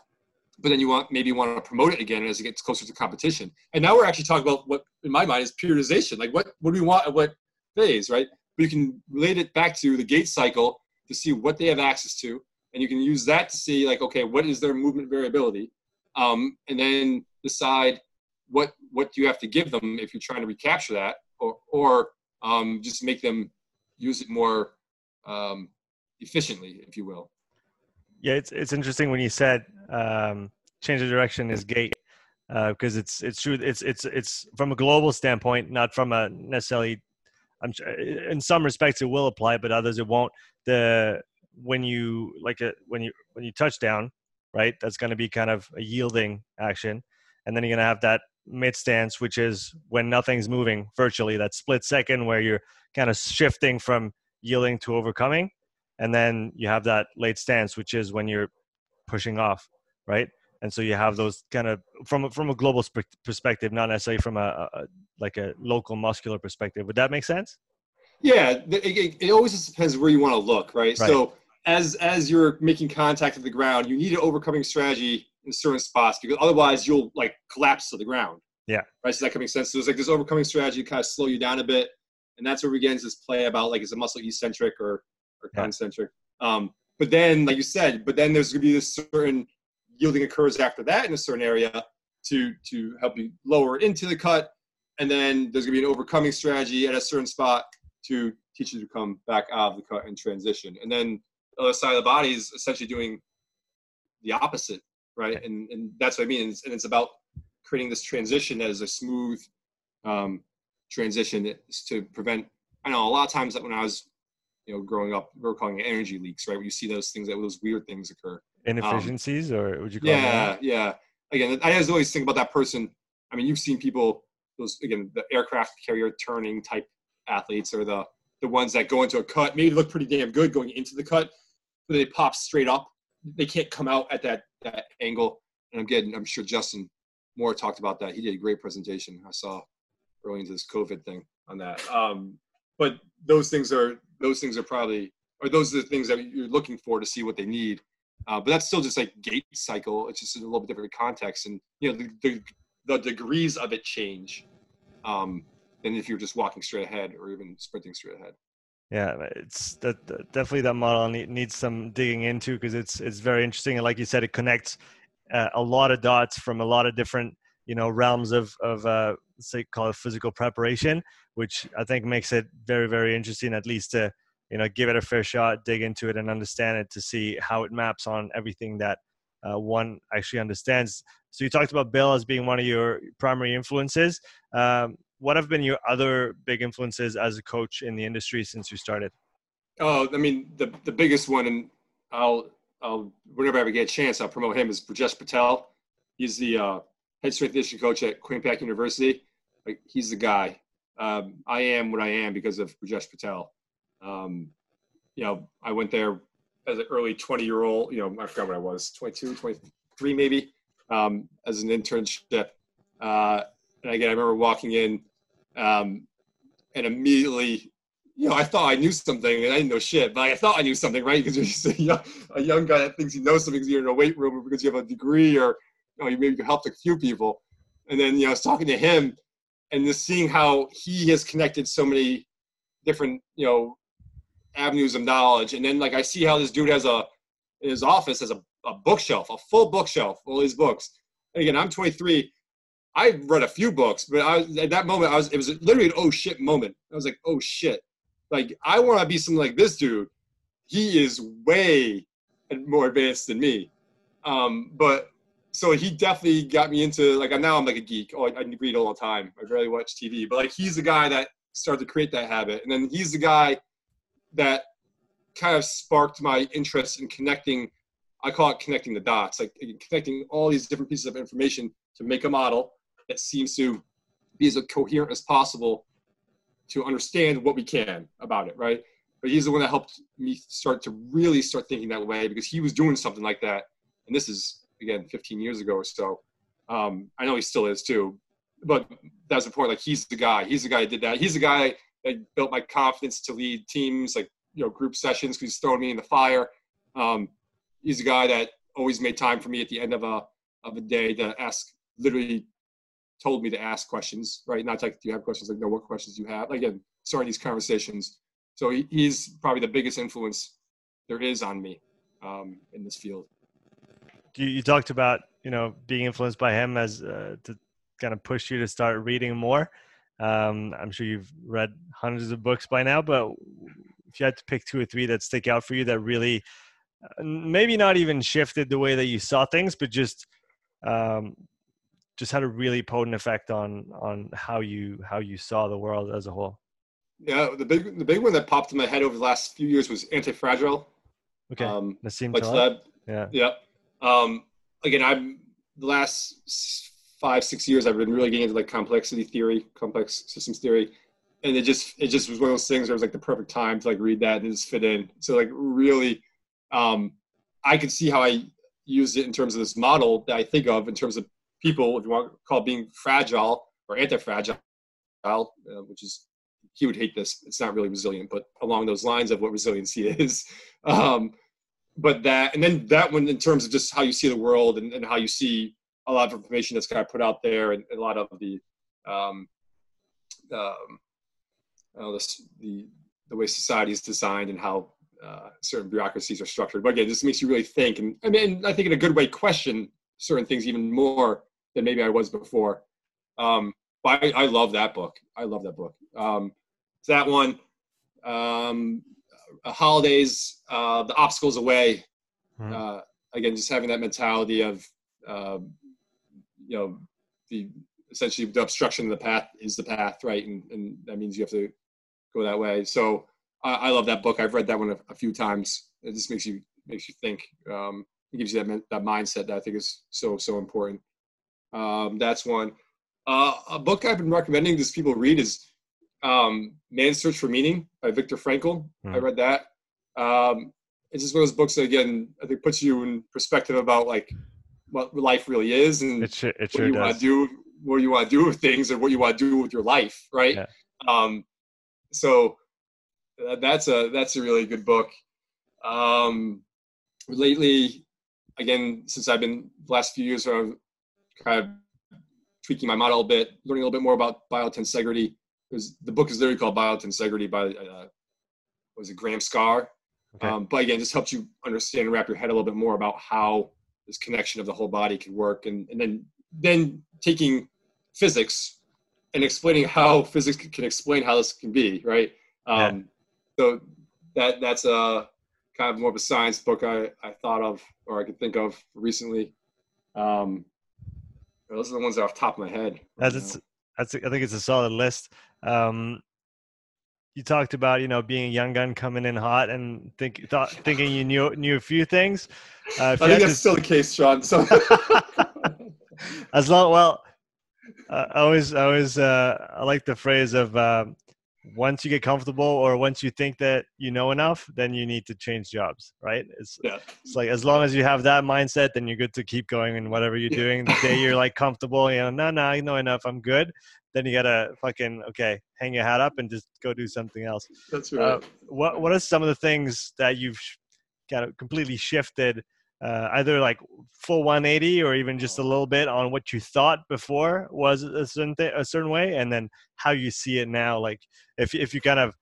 but then you want maybe you want to promote it again as it gets closer to competition. And now we're actually talking about what, in my mind, is periodization. Like what what do we want at what phase, right? But you can relate it back to the gait cycle to see what they have access to, and you can use that to see like, okay, what is their movement variability, um, and then decide what what do you have to give them if you're trying to recapture that, or or um, just make them use it more um, efficiently, if you will. Yeah, it's it's interesting when you said um, change of direction is gait because uh, it's it's true. It's it's it's from a global standpoint, not from a necessarily. I'm in some respects it will apply, but others it won't. The when you like a when you when you touch down, right? That's going to be kind of a yielding action, and then you're going to have that mid stance, which is when nothing's moving virtually. That split second where you're kind of shifting from yielding to overcoming, and then you have that late stance, which is when you're pushing off, right? and so you have those kind of from from a global perspective, not necessarily from a, a like a local muscular perspective. Would that make sense? Yeah, it, it always just depends where you want to look, right? right? So as as you're making contact with the ground, you need an overcoming strategy in certain spots because otherwise you'll like collapse to the ground. Yeah. Right. So that can make sense. So it's like this overcoming strategy kind of slow you down a bit, and that's where we get into this play about like is a muscle eccentric or or concentric. Um, but then, like you said, but then there's gonna be this certain yielding occurs after that in a certain area to to help you lower into the cut. And then there's going to be an overcoming strategy at a certain spot to teach you to come back out of the cut and transition. And then the other side of the body is essentially doing the opposite right? And and that's what i mean. And it's, and it's about creating this transition that is a smooth um, transition. To prevent i know a lot of times that when i was you know growing up we are calling it energy leaks right? Where you see those things that those weird things occur. Inefficiencies um, or would you call yeah yeah. Again i always think about that person. I mean you've seen people those again the aircraft carrier turning type athletes or the the ones that go into a cut maybe look pretty damn good going into the cut but they pop straight up. They can't come out at that that angle. And i'm getting i'm sure justin moore talked about that. He did a great presentation. I saw early into this covid thing on that. Um, but those things are those things are probably or those are the things that you're looking for to see what they need uh, but that's still just like gait cycle. It's just a little bit different context, and you know the, the, the degrees of it change um, than if you're just walking straight ahead or even sprinting straight ahead. Yeah, it's that, definitely that model needs some digging into because it's it's very interesting, and like you said, it connects uh, a lot of dots from a lot of different you know realms of of uh, say call it physical preparation, which I think makes it very very interesting at least to you know give it a fair shot dig into it and understand it to see how it maps on everything that uh, one actually understands. So you talked about bill as being one of your primary influences. Um, what have been your other big influences as a coach in the industry since you started? Oh i mean the, the biggest one and i'll i'll whenever i ever get a chance i'll promote him is Brijesh patel. He's the uh, head strength and conditioning coach at quinnipiac university like, he's the guy um, i am what i am because of Brijesh patel um, you know, I went there as an early 20 year old, you know, I forgot what I was, 22, 23 maybe, um, as an internship. Uh, and again, I remember walking in um, and immediately, you know, I thought I knew something and I didn't know shit, but I thought I knew something, right? (laughs) Because you're just a young, a young guy that thinks he knows something because you're in a weight room or because you have a degree or, you know, you maybe helped a few people. And then, you know, I was talking to him and just seeing how he has connected so many different, you know, avenues of knowledge. And then like I see how this dude has a in his office has a, a bookshelf, a full bookshelf, all these books. And again, I'm 23. I read a few books, but I at that moment I was it was literally an oh shit moment. I was like, oh shit. Like I want to be something like this dude. He is way more advanced than me. Um, but so he definitely got me into like now I'm like a geek. Oh, I, I read all the time. I rarely watch TV, but like he's the guy that started to create that habit, and then he's the guy that kind of sparked my interest in connecting i call it connecting the dots. Like connecting all these different pieces of information to make a model that seems to be as coherent as possible to understand what we can about it right? But he's the one that helped me start to really start thinking that way because he was doing something like that. And this is again 15 years ago or so um, i know he still is too but that's the point like he's the guy he's the guy that did that he's the guy that built my confidence to lead teams like you know group sessions because he's throwing me in the fire. Um, he's a guy that always made time for me at the end of a of a day to ask. Literally told me to ask questions, right? Not like do you have questions? Like no, what questions do you have? Like again, starting these conversations. So he, he's probably the biggest influence there is on me um, in this field. You, you talked about you know being influenced by him as uh, to kind of push you to start reading more. Um, I'm sure you've read hundreds of books by now, but if you had to pick two or three that stick out for you that really uh, maybe not even shifted the way that you saw things, but just um, just had a really potent effect on on how you how you saw the world as a whole. Yeah, the big the big one that popped in my head over the last few years was Anti-Fragile. Okay, Um, Nassim. Taleb. Yeah, Yeah. Um, again, I'm the last five six years I've been really getting into like complexity theory, complex systems theory, and it just it just was one of those things where it was like the perfect time to like read that and just fit in. So like really, um, I could see how I used it in terms of this model that I think of in terms of people, if you want to call being fragile or anti-fragile, uh, which is he would hate this. It's not really resilient, but along those lines of what resiliency (laughs) is. Um, but that and then that one in terms of just how you see the world and, and how you see a lot of information that's kind of put out there and, and a lot of the um, um, know, this, the the way society is designed and how uh, certain bureaucracies are structured. But again, this makes you really think, and I mean, I think in a good way, question certain things even more than maybe I was before. Um, but I, I love that book. I love that book. Um, that one, um, Holiday's, uh, the obstacles away. Mhm. Uh, again, just having that mentality of, um, you know, the essentially the obstruction of the path is the path, right? And, and that means you have to go that way. So I, I love that book. I've read that one a, a few times. It just makes you makes you think. Um, it gives you that that mindset that I think is so so important. Um, that's one. Uh, a book I've been recommending just people read is um, Man's Search for Meaning by Viktor Frankl. I Hmm. read that. Um, it's just one of those books that again I think puts you in perspective about like what life really is and it sure it what you want to do, what you want to do with things, and what you want to do with your life, right? Yeah. Um, so uh, that's a that's a really good book. Um, lately, again, since I've been the last few years, I've kind of tweaking my model a bit, learning a little bit more about biotensegrity. There's, the book is literally called Biotensegrity by uh, was it Graham Scarr? Okay. Um, but again, just helps you understand and wrap your head a little bit more about how this connection of the whole body can work, and, and then then taking physics and explaining how physics can explain how this can be, right? Um, So that that's a kind of more of a science book I, I thought of or I could think of recently. Um, those are the ones that are off the top of my head. right That's now. that's I think it's a solid list. Um, you talked about you know being a young gun coming in hot and think thought thinking you knew knew a few things. Uh, I think that's to- still the case, Sean. So. (laughs) As long well uh, i always i always uh i like the phrase of um once you get comfortable or once you think that you know enough then you need to change jobs right? It's yeah, it's like as long as you have that mindset then you're good to keep going in whatever you're doing. The day you're like comfortable you know no no i know enough i'm good then you gotta fucking okay hang your hat up and just go do something else. That's uh, right. what what are some of the things that you've sh- kind of completely shifted uh, either like full 180 or even just a little bit on what you thought before was a certain th- a certain way and then how you see it now? Like if if you kind of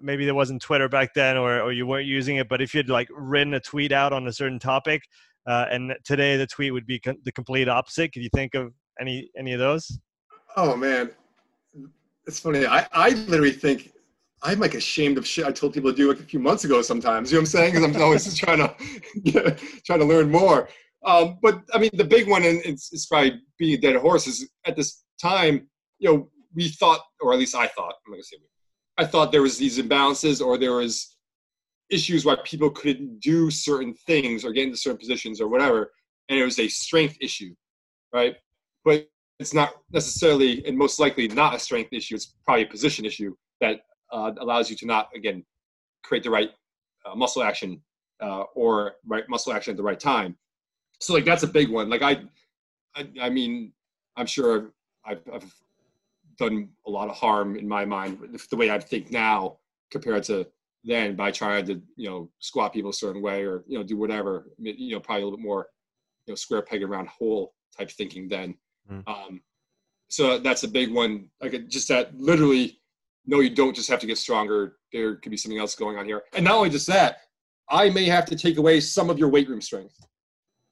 maybe there wasn't twitter back then or, or you weren't using it but if you'd like written a tweet out on a certain topic uh, and today the tweet would be co- the complete opposite. Could you think of any any of those Oh man, it's funny. I, I literally think I'm like ashamed of shit I told people to do like a few months ago. Sometimes you know what I'm saying? Because I'm always just trying to (laughs) trying to learn more. Um, but I mean, the big one, and it's, it's probably being a dead horse, is at this time, you know, we thought, or at least I thought, I'm gonna say I thought there was these imbalances or there was issues why people couldn't do certain things or get into certain positions or whatever, and it was a strength issue, right? But it's not necessarily and most likely not a strength issue it's probably a position issue that uh, allows you to not again create the right uh, muscle action uh, or right muscle action at the right time. So like that's a big one. Like i i, I mean i'm sure I've, I've done a lot of harm in my mind the way i think now compared to then by trying to you know squat people a certain way or you know do whatever you know probably a little bit more you know square peg around hole type thinking then Mm. um, so that's a big one. Like just that literally, no, you don't just have to get stronger. There could be something else going on here. And not only just that, I may have to take away some of your weight room strength.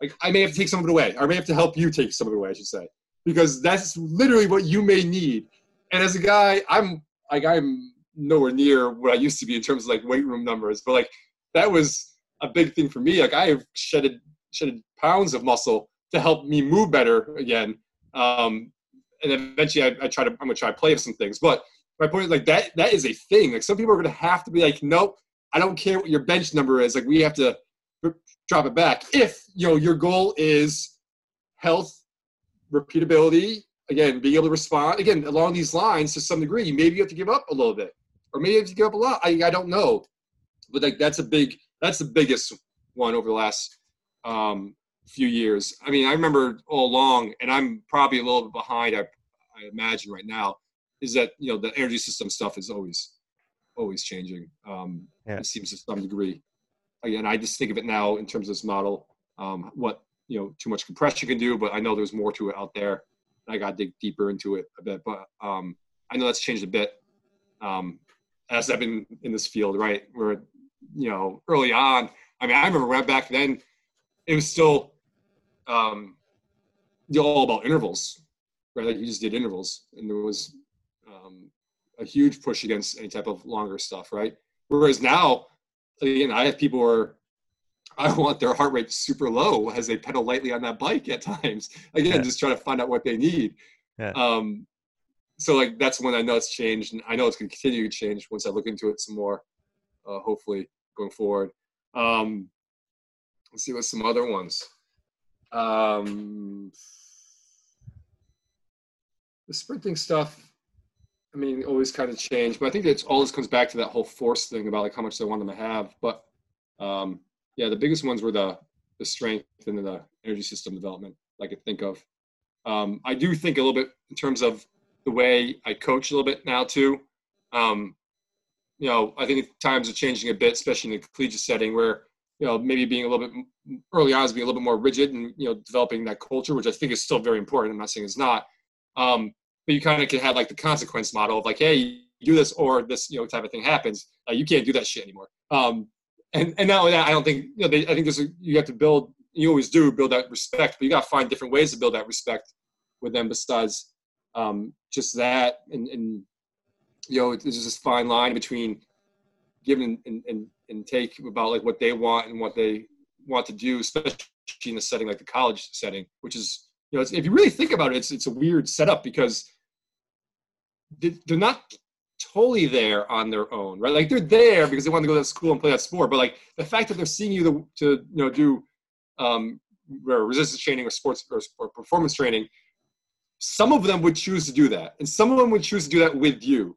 Like I may have to take some of it away. I may have to help you take some of it away, I should say. Because that's literally what you may need. And as a guy, I'm like I'm nowhere near what I used to be in terms of like weight room numbers. But like that was a big thing for me. Like I have shedded shedded pounds of muscle to help me move better again Um, and eventually, I, I try to I'm gonna try to play some things. But my point is like that that is a thing. Like some people are gonna have to be like, nope, I don't care what your bench number is. Like we have to drop it back. If you know your goal is health, repeatability, again, being able to respond again along these lines to some degree, maybe you have to give up a little bit, or maybe you have to give up a lot. I, I don't know, but like that's a big that's the biggest one over the last um, few years. I mean, I remember all along, and I'm probably a little bit behind. I, I imagine right now is that you know the energy system stuff is always always changing. Um, yeah. It seems to some degree. Again, I just think of it now in terms of this model, um, what you know, too much compression can do, but I know there's more to it out there. I got to dig deeper into it a bit, but um, I know that's changed a bit um, as I've been in this field, right? Where you know, early on, I mean, I remember right back then, it was still um, all about intervals, right? Like you just did intervals, and there was um, a huge push against any type of longer stuff, right? Whereas now, again, I have people who are, I want their heart rate super low as they pedal lightly on that bike at times. Again, yeah. just trying to find out what they need. Yeah. Um, so like that's when I know it's changed, and I know it's going to continue to change once I look into it some more. Uh, hopefully, going forward. Um, let's see what some other ones. Um, the sprinting stuff I mean, always kind of change, but I think it's this comes back to that whole force thing about like how much they want them to have. But um, yeah, the biggest ones were the the strength and the energy system development. I could think of. Um, I do think a little bit in terms of the way I coach a little bit now too. Um, you know, I think times are changing a bit, especially in the collegiate setting, where you know maybe being a little bit early on is being a little bit more rigid and you know developing that culture, which I think is still very important. I'm not saying it's not. Um, but you kind of can have like the consequence model of like, hey, you do this or this, you know, type of thing happens. Uh, you can't do that shit anymore. Um, and and not only that, I don't think you know. They, I think there's a, you have to build. You always do build that respect, but you got to find different ways to build that respect with them besides um, just that. And, and you know, there's this fine line between giving and, and, and take about like what they want and what they want to do, especially in a setting like the college setting, which is you know, if you really think about it, it's it's a weird setup because they're not totally there on their own, right? Like they're there because they want to go to school and play that sport, but like the fact that they're seeing you to, to you know do um, resistance training or sports or, or performance training, some of them would choose to do that, and some of them would choose to do that with you,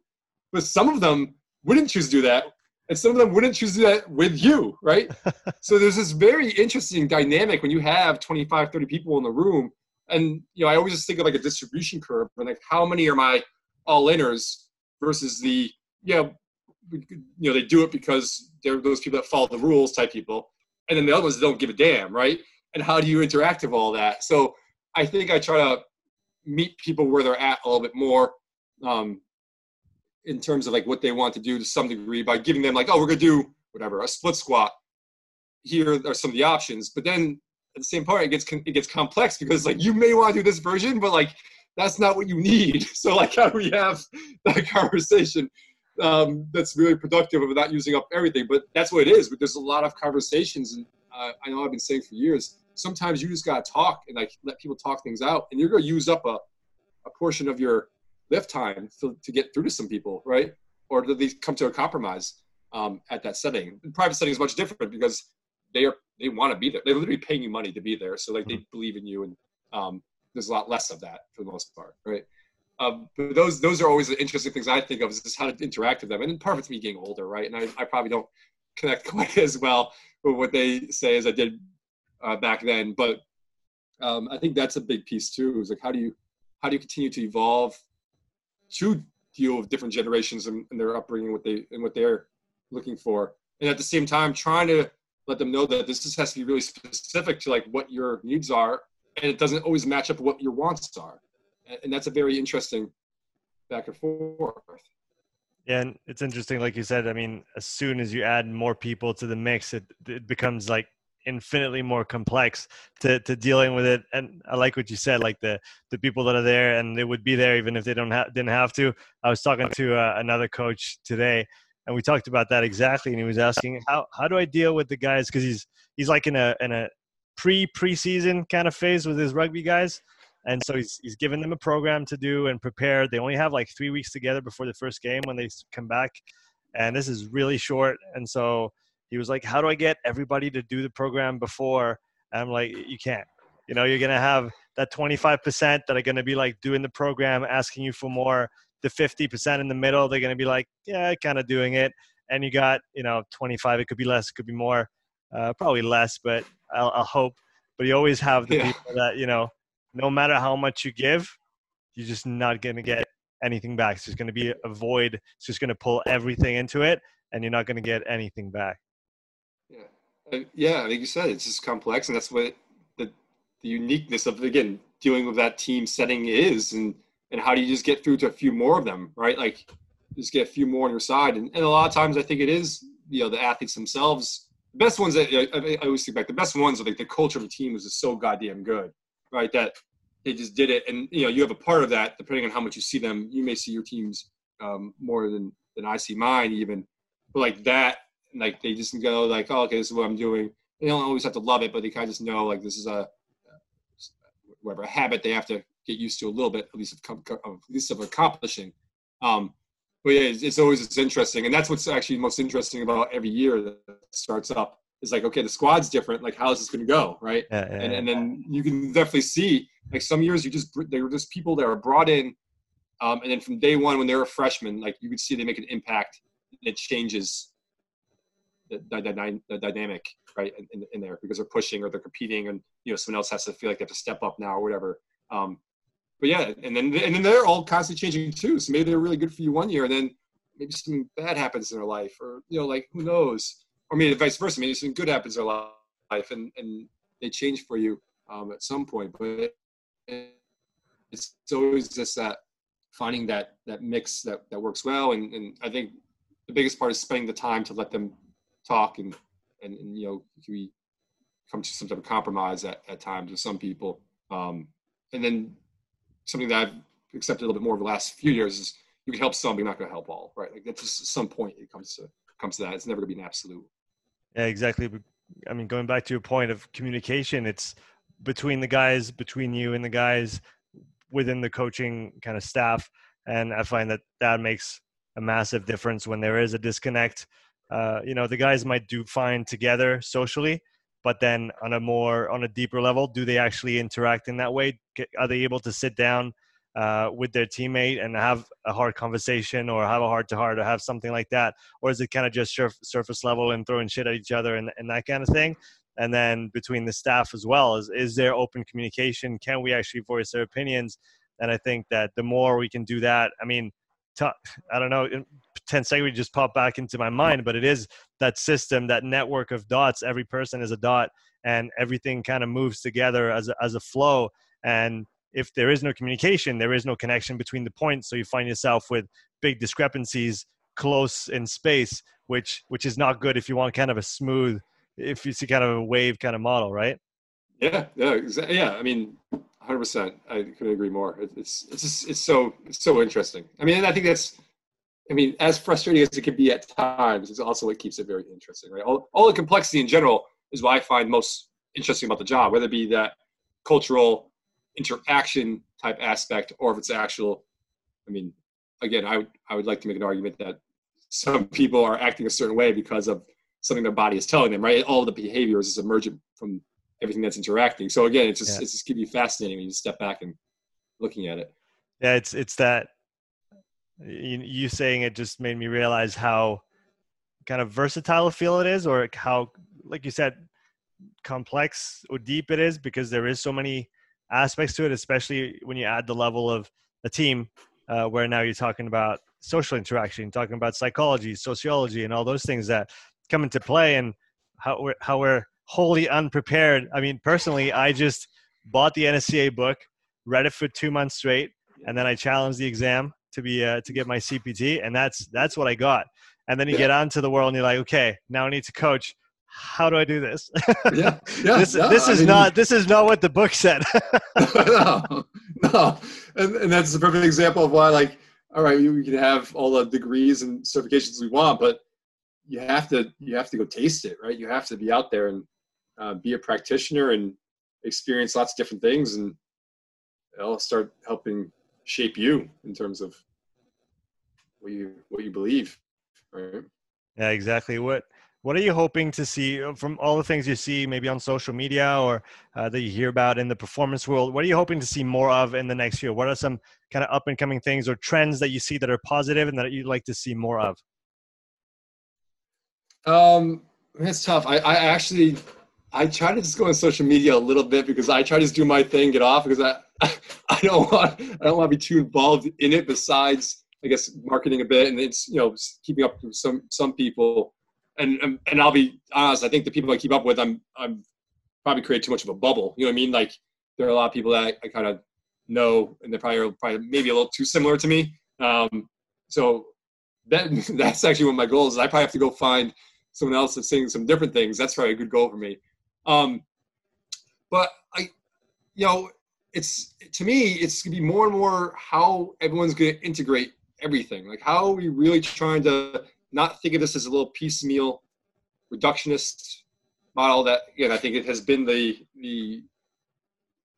but some of them wouldn't choose to do that and some of them wouldn't choose to do that with you right (laughs) so there's this very interesting dynamic when you have 25 30 people in the room and you know, I always just think of like a distribution curve, and like how many are my all-inners versus the yeah, you know, they do it because they're those people that follow the rules type people, and then the other ones don't give a damn, right? And how do you interact with all that? So I think I try to meet people where they're at a little bit more. Um, in terms of like what they want to do to some degree by giving them like, oh, we're gonna do whatever, a split squat. Here are some of the options, but then at the same part, it gets it gets complex because like you may want to do this version, but like that's not what you need. (laughs) So like, how do we have that (laughs) conversation um, that's really productive of not using up everything? But that's what it is. But there's a lot of conversations, and uh, I know I've been saying for years. Sometimes you just gotta talk and like let people talk things out, and you're gonna use up a, a portion of your lift time to, to get through to some people, right? Or do they come to a compromise um, at that setting? The private setting is much different because they are they want to be there. They're literally paying you money to be there. So like they mm-hmm. believe in you, and um, there's a lot less of that for the most part, right? Um, but those those are always the interesting things I think of is just how to interact with them. And part of it's me getting older, right? And I, I probably don't connect (laughs) quite as well with what they say as I did uh, back then. But um, I think that's a big piece too. Is like how do you how do you continue to evolve to deal with different generations and, and their upbringing, what they and what they're looking for, and at the same time trying to let them know that this has to be really specific to like what your needs are and it doesn't always match up what your wants are. And that's a very interesting back and forth. Yeah and it's interesting like you said i mean as soon as you add more people to the mix it, it becomes like infinitely more complex to, to dealing with it and i like what you said like the the people that are there and they would be there even if they don't have didn't have to i was talking to uh, another coach today and we talked about that exactly. And he was asking how how do I deal with the guys because he's he's like in a in a pre preseason kind of phase with his rugby guys, And so he's he's given them a program to do and prepare. They only have like three weeks together before the first game when they come back, and this is really short. And so he was like, "How do I get everybody to do the program before?" And I'm like, "You can't. You know, you're gonna have that 25% that are gonna be like doing the program, asking you for more. The 50% in the middle, they're gonna be like, yeah, kind of doing it. And you got, you know, 25. It could be less, it could be more, uh, probably less, but I'll, I'll hope. But you always have the yeah. people that you know no matter how much you give, you're just not going to get anything back. It's just going to be a void. It's just going to pull everything into it, and you're not going to get anything back. Yeah, yeah. Like you said, it's just complex, and that's what the the uniqueness of again dealing with that team setting is, and and how do you just get through to a few more of them, right? Like just get a few more on your side, and, and a lot of times I think it is you know the athletes themselves. The best ones that I, I always think back, the best ones are like the culture of the team is just so goddamn good right? That they just did it, and you know you have a part of that. Depending on how much you see them, you may see your teams um, more than than I see mine, even. But like that, like they just go like, oh, okay, this is what I'm doing. They don't always have to love it, but they kind of just know like this is a whatever a habit they have to get used to a little bit, at least of, at least of accomplishing. Um, but yeah, it's, it's always it's interesting, and that's what's actually most interesting about every year that starts up is like, okay, the squad's different. Like, how is this going to go, right? Yeah, yeah, and and then you can definitely see like some years you just there were just people that are brought in, um, and then from day one when they're a freshman, like you could see they make an impact. And it changes the, the, the, dynamic right in, in, there because they're pushing or they're competing, and you know someone else has to feel like they have to step up now or whatever. Um, but yeah, and then and then they're all constantly changing too. So maybe they're really good for you one year, and then maybe something bad happens in their life, or you know, like who knows or maybe vice versa. Maybe something good happens in their life and, and they change for you um, at some point. But it's always just that finding that that mix that, that works well. And, and I think the biggest part is spending the time to let them talk and, and, and you know, we come to some type of compromise at, at times with some people. Um, and then something that I've accepted a little bit more over the last few years is you can help some, but you're not going to help all, right? Like that's just some point it comes to comes to that. It's never going to be an absolute. Yeah, exactly. I mean, going back to your point of communication, it's between the guys, between you and the guys within the coaching kind of staff. And I find that that makes a massive difference when there is a disconnect. Uh, you know, the guys might do fine together socially, but then on a more on a deeper level, do they actually interact in that way? Are they able to sit down uh, with their teammate and have a hard conversation or have a heart to heart or have something like that? Or is it kind of just surf- surface level and throwing shit at each other and, and that kind of thing? And then between the staff as well, is, is there open communication? Can we actually voice our opinions? And I think that the more we can do that, I mean, t- I don't know, tensegrity just popped back into my mind, but it is that system, that network of dots. Every person is a dot and everything kind of moves together as a, as a flow. And if there is no communication, there is no connection between the points. So you find yourself with big discrepancies close in space, which which is not good if you want kind of a smooth, if you see kind of a wave kind of model, right? Yeah, yeah. Yeah, I mean, 100. percent I couldn't agree more. It's it's just it's so it's so interesting. I mean, and I think that's. I mean, as frustrating as it can be at times, it's also what keeps it very interesting, right? All, all the complexity in general is what I find most interesting about the job, whether it be that cultural interaction type aspect or if it's actual i mean again i would i would like to make an argument that some people are acting a certain way because of something their body is telling them right all the behaviors is emergent from everything that's interacting so again it's just yeah. it's just can be fascinating when you step back and looking at it yeah it's it's that you, you saying it just made me realize how kind of versatile a feel it is or how like you said complex or deep it is because there is so many aspects to it, especially when you add the level of a team uh, where now you're talking about social interaction, talking about psychology, sociology, and all those things that come into play, and how we're, how we're wholly unprepared. I mean, personally, I just bought the NSCA book, read it for two months straight, and then I challenged the exam to be uh, to get my CPT, and that's that's what I got. And then you yeah. get onto the world, and you're like, okay, now I need to coach how do I do this? yeah, (laughs) yeah. this, yeah, this is mean, not this is not what the book said. (laughs) (laughs) no, no, and and that's a perfect example of why, like, all right, we can have all the degrees and certifications we want, but you have to you have to go taste it, right? You have to be out there and uh, be a practitioner and experience lots of different things, and I'll start helping shape you in terms of what you what you believe. Right. Yeah, exactly. What what are you hoping to see uh, from all the things you see, maybe on social media or uh, that you hear about in the performance world? What are you hoping to see more of in the next year? What are some kind of up and coming things or trends that you see that are positive and that you'd like to see more of? Um, it's tough. I, I actually I try to just go on social media a little bit because I try to just do my thing, get off because I (laughs) I don't want I don't want to be too involved in it. Besides, I guess marketing a bit and it's you know keeping up with some some people. And, and and I'll be honest. I think the people I keep up with, I'm I'm probably create too much of a bubble. You know what I mean? Like there are a lot of people that I, kind of know, and they're probably probably maybe a little too similar to me. Um, so that (laughs) that's actually one of my goals. Is I probably have to go find someone else that's saying some different things. That's probably a good goal for me. Um, but I, you know, it's to me, it's gonna be more and more how everyone's gonna integrate everything. Like, how are we really trying to not think of this as a little piecemeal, reductionist model? That again, I think it has been the the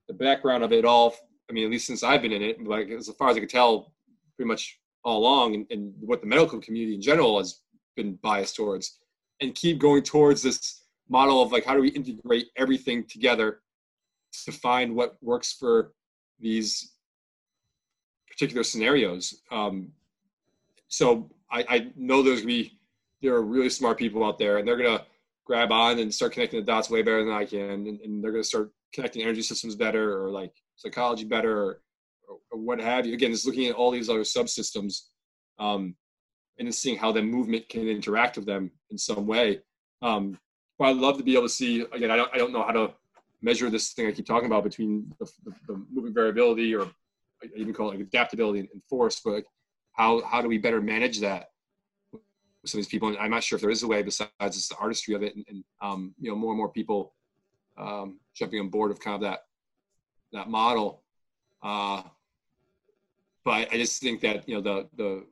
the background of it all. I mean, at least since I've been in it, like as far as I can tell, pretty much all along, and, and what the medical community in general has been biased towards, and keep going towards this model of like how do we integrate everything together to find what works for these particular scenarios. Um, so I, I know there's gonna be there are really smart people out there, and they're gonna grab on and start connecting the dots way better than I can, and, and they're gonna start connecting energy systems better, or like psychology better, or, or, what have you. Again, it's looking at all these other subsystems, um, and seeing how the movement can interact with them in some way. Um, I'd love to be able to see again. I don't I don't know how to measure this thing I keep talking about between the, the, the moving variability or I even call it adaptability and, force, but like how how do we better manage that with some of these people? And I'm not sure if there is a way besides just the artistry of it, and, and um, you know more and more people um, jumping on board of kind of that that model. Uh, but I just think that you know the the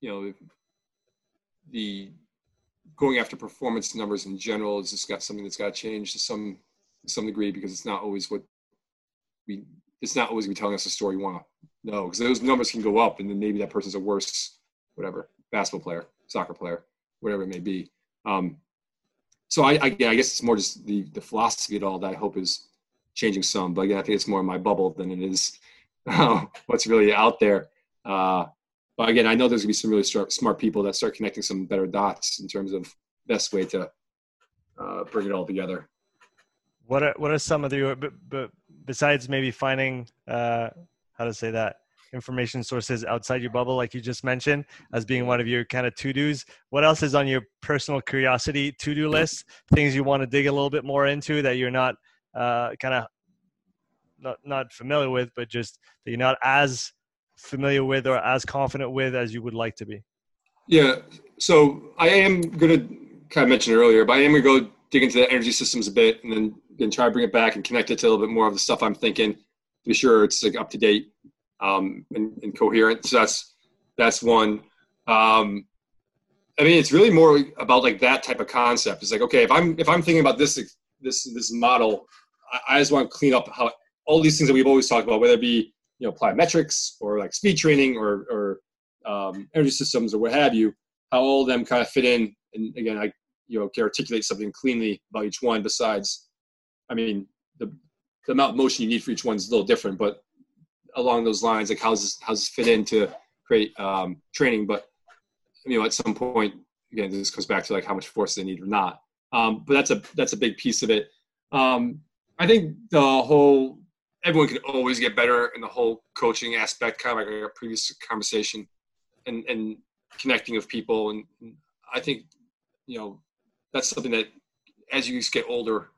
you know the going after performance numbers in general is just got something that's got to change to some some degree because it's not always what we it's not always be telling us the story we want to know because those numbers can go up and then maybe that person's a worse whatever basketball player soccer player whatever it may be. Um, so I, I, I guess it's more just the the philosophy at all that I hope is changing some but again I think it's more in my bubble than it is uh, (laughs) what's really out there. Uh, but again, I know there's gonna be some really smart people that start connecting some better dots in terms of best way to uh, bring it all together. What are what are some of the but, but besides maybe finding uh, how to say that information sources outside your bubble, like you just mentioned, as being one of your kind of to dos? What else is on your personal curiosity to do list? Things you want to dig a little bit more into that you're not uh, kind of not not familiar with, but just that you're not as familiar with or as confident with as you would like to be? Yeah. So I am going to kind of mention it earlier, but I am going to go dig into the energy systems a bit and then again, try to bring it back and connect it to a little bit more of the stuff I'm thinking to be sure it's like up to date um, and, and, coherent. So that's, that's one. Um, I mean, it's really more about like that type of concept. It's like, okay, if I'm, if I'm thinking about this, this, this model, I, I just want to clean up how all these things that we've always talked about, whether it be you know plyometrics or like speed training or or um, energy systems or what have you, how all of them kind of fit in. And again, I you know can articulate something cleanly about each one. Besides, I mean the the amount of motion you need for each one is a little different, but along those lines, like how's this, how's this fit into create um, training? But you know, at some point, again, this comes back to like how much force they need or not. Um, but that's a that's a big piece of it. Um, I think the whole everyone can always get better in the whole coaching aspect, kind of like our previous conversation, and and connecting with people. And, I think you know that's something that as you get older,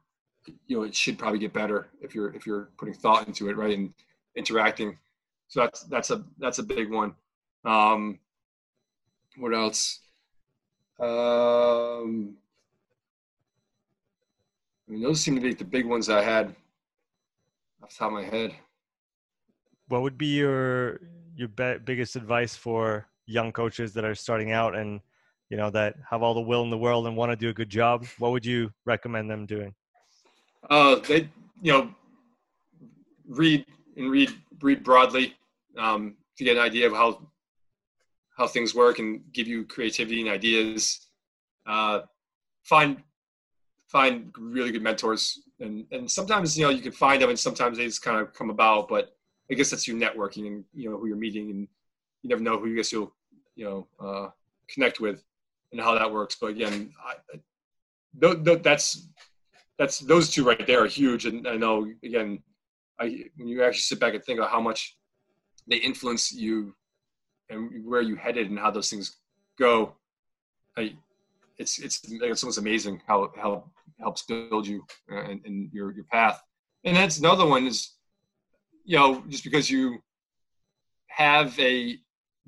you know it should probably get better if you're if you're putting thought into it, right, and interacting. So that's that's a that's a big one. Um, what else? Um, I mean, those seem to be the big ones I had off the top of my head. What would be your your be- biggest advice for young coaches that are starting out and you know that have all the will in the world and want to do a good job? What would you recommend them doing? Uh, they you know read and read read broadly um, to get an idea of how how things work and give you creativity and ideas. Uh, find find really good mentors and and sometimes you know you can find them and sometimes they just kind of come about but i guess that's your networking and you know who you're meeting and you never know who you guess you'll you know uh, connect with and how that works. But again I, th- th- that's that's those two right there are huge. And i know again i when you actually sit back and think about how much they influence you and where you headed and how those things go I, it's it's it's almost amazing how how helps build you uh, in your your path. And that's another one is, you know, just because you have a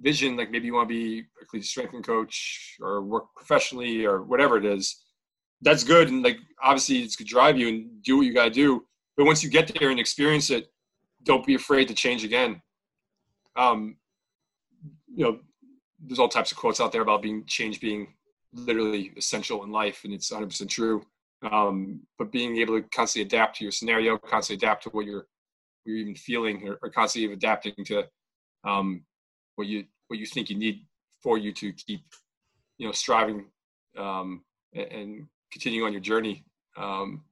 vision, like maybe you want to be a collegiate strength and coach or work professionally or whatever it is, that's good. And like obviously it's gonna drive you and do what you gotta do. But once you get there and experience it, don't be afraid to change again. Um, you know, there's all types of quotes out there about being change being literally essential in life, and it's 100% true. Um, but being able to constantly adapt to your scenario, constantly adapt to what you're you're even feeling, or, or constantly adapting to um, what you what you think you need for you to keep you know striving um, and, and continuing on your journey. Um,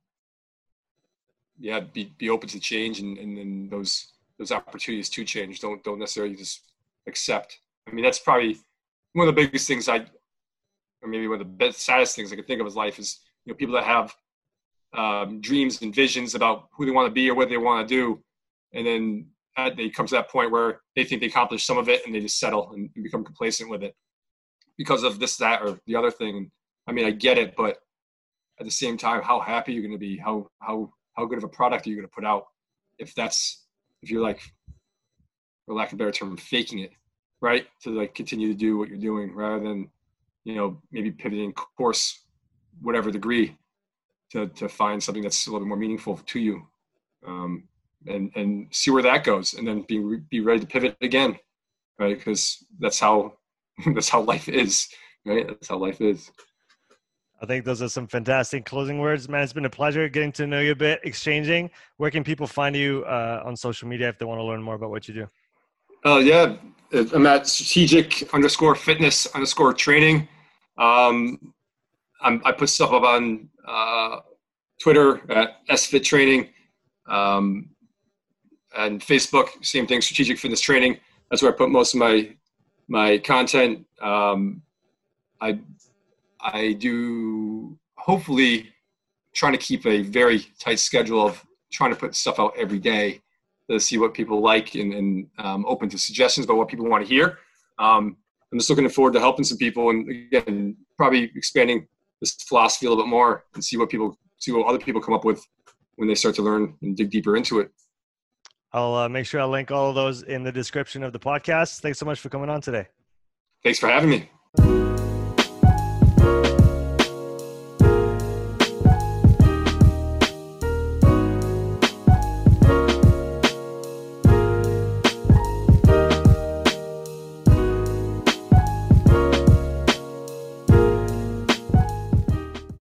yeah, be be open to change and and, and those those opportunities to change. Don't don't necessarily just accept. I mean, that's probably one of the biggest things I or maybe one of the best, saddest things I could think of in life is you know people that have um, dreams and visions about who they want to be or what they want to do, and then they come to that point where they think they accomplished some of it and they just settle and, and become complacent with it because of this, that, or the other thing. I mean, I get it, but at the same time, how happy you're going to be, how how how good of a product are you going to put out if that's if you're like, for lack of a better term, faking it, right? To like continue to do what you're doing rather than you know, maybe pivoting course, whatever degree, to to find something that's a little bit more meaningful to you, um, and and see where that goes, and then be be ready to pivot again, right? Because that's how (laughs) that's how life is, right? That's how life is. I think those are some fantastic closing words, man. It's been a pleasure getting to know you a bit, exchanging. Where can people find you uh, on social media if they want to learn more about what you do? Oh uh, yeah, I'm at strategic underscore fitness underscore training. Um, i put stuff up on uh, Twitter at SFit Training um, and Facebook. Same thing, Strategic Fitness Training. That's where I put most of my my content. Um, I I do hopefully trying to keep a very tight schedule of trying to put stuff out every day to see what people like and, and um, open to suggestions about what people want to hear. Um, I'm just looking forward to helping some people and again, probably expanding this philosophy a little bit more and see what people see what other people come up with when they start to learn and dig deeper into it. I'll uh, make sure I link all of those in the description of the podcast. Thanks so much for coming on today. Thanks for having me.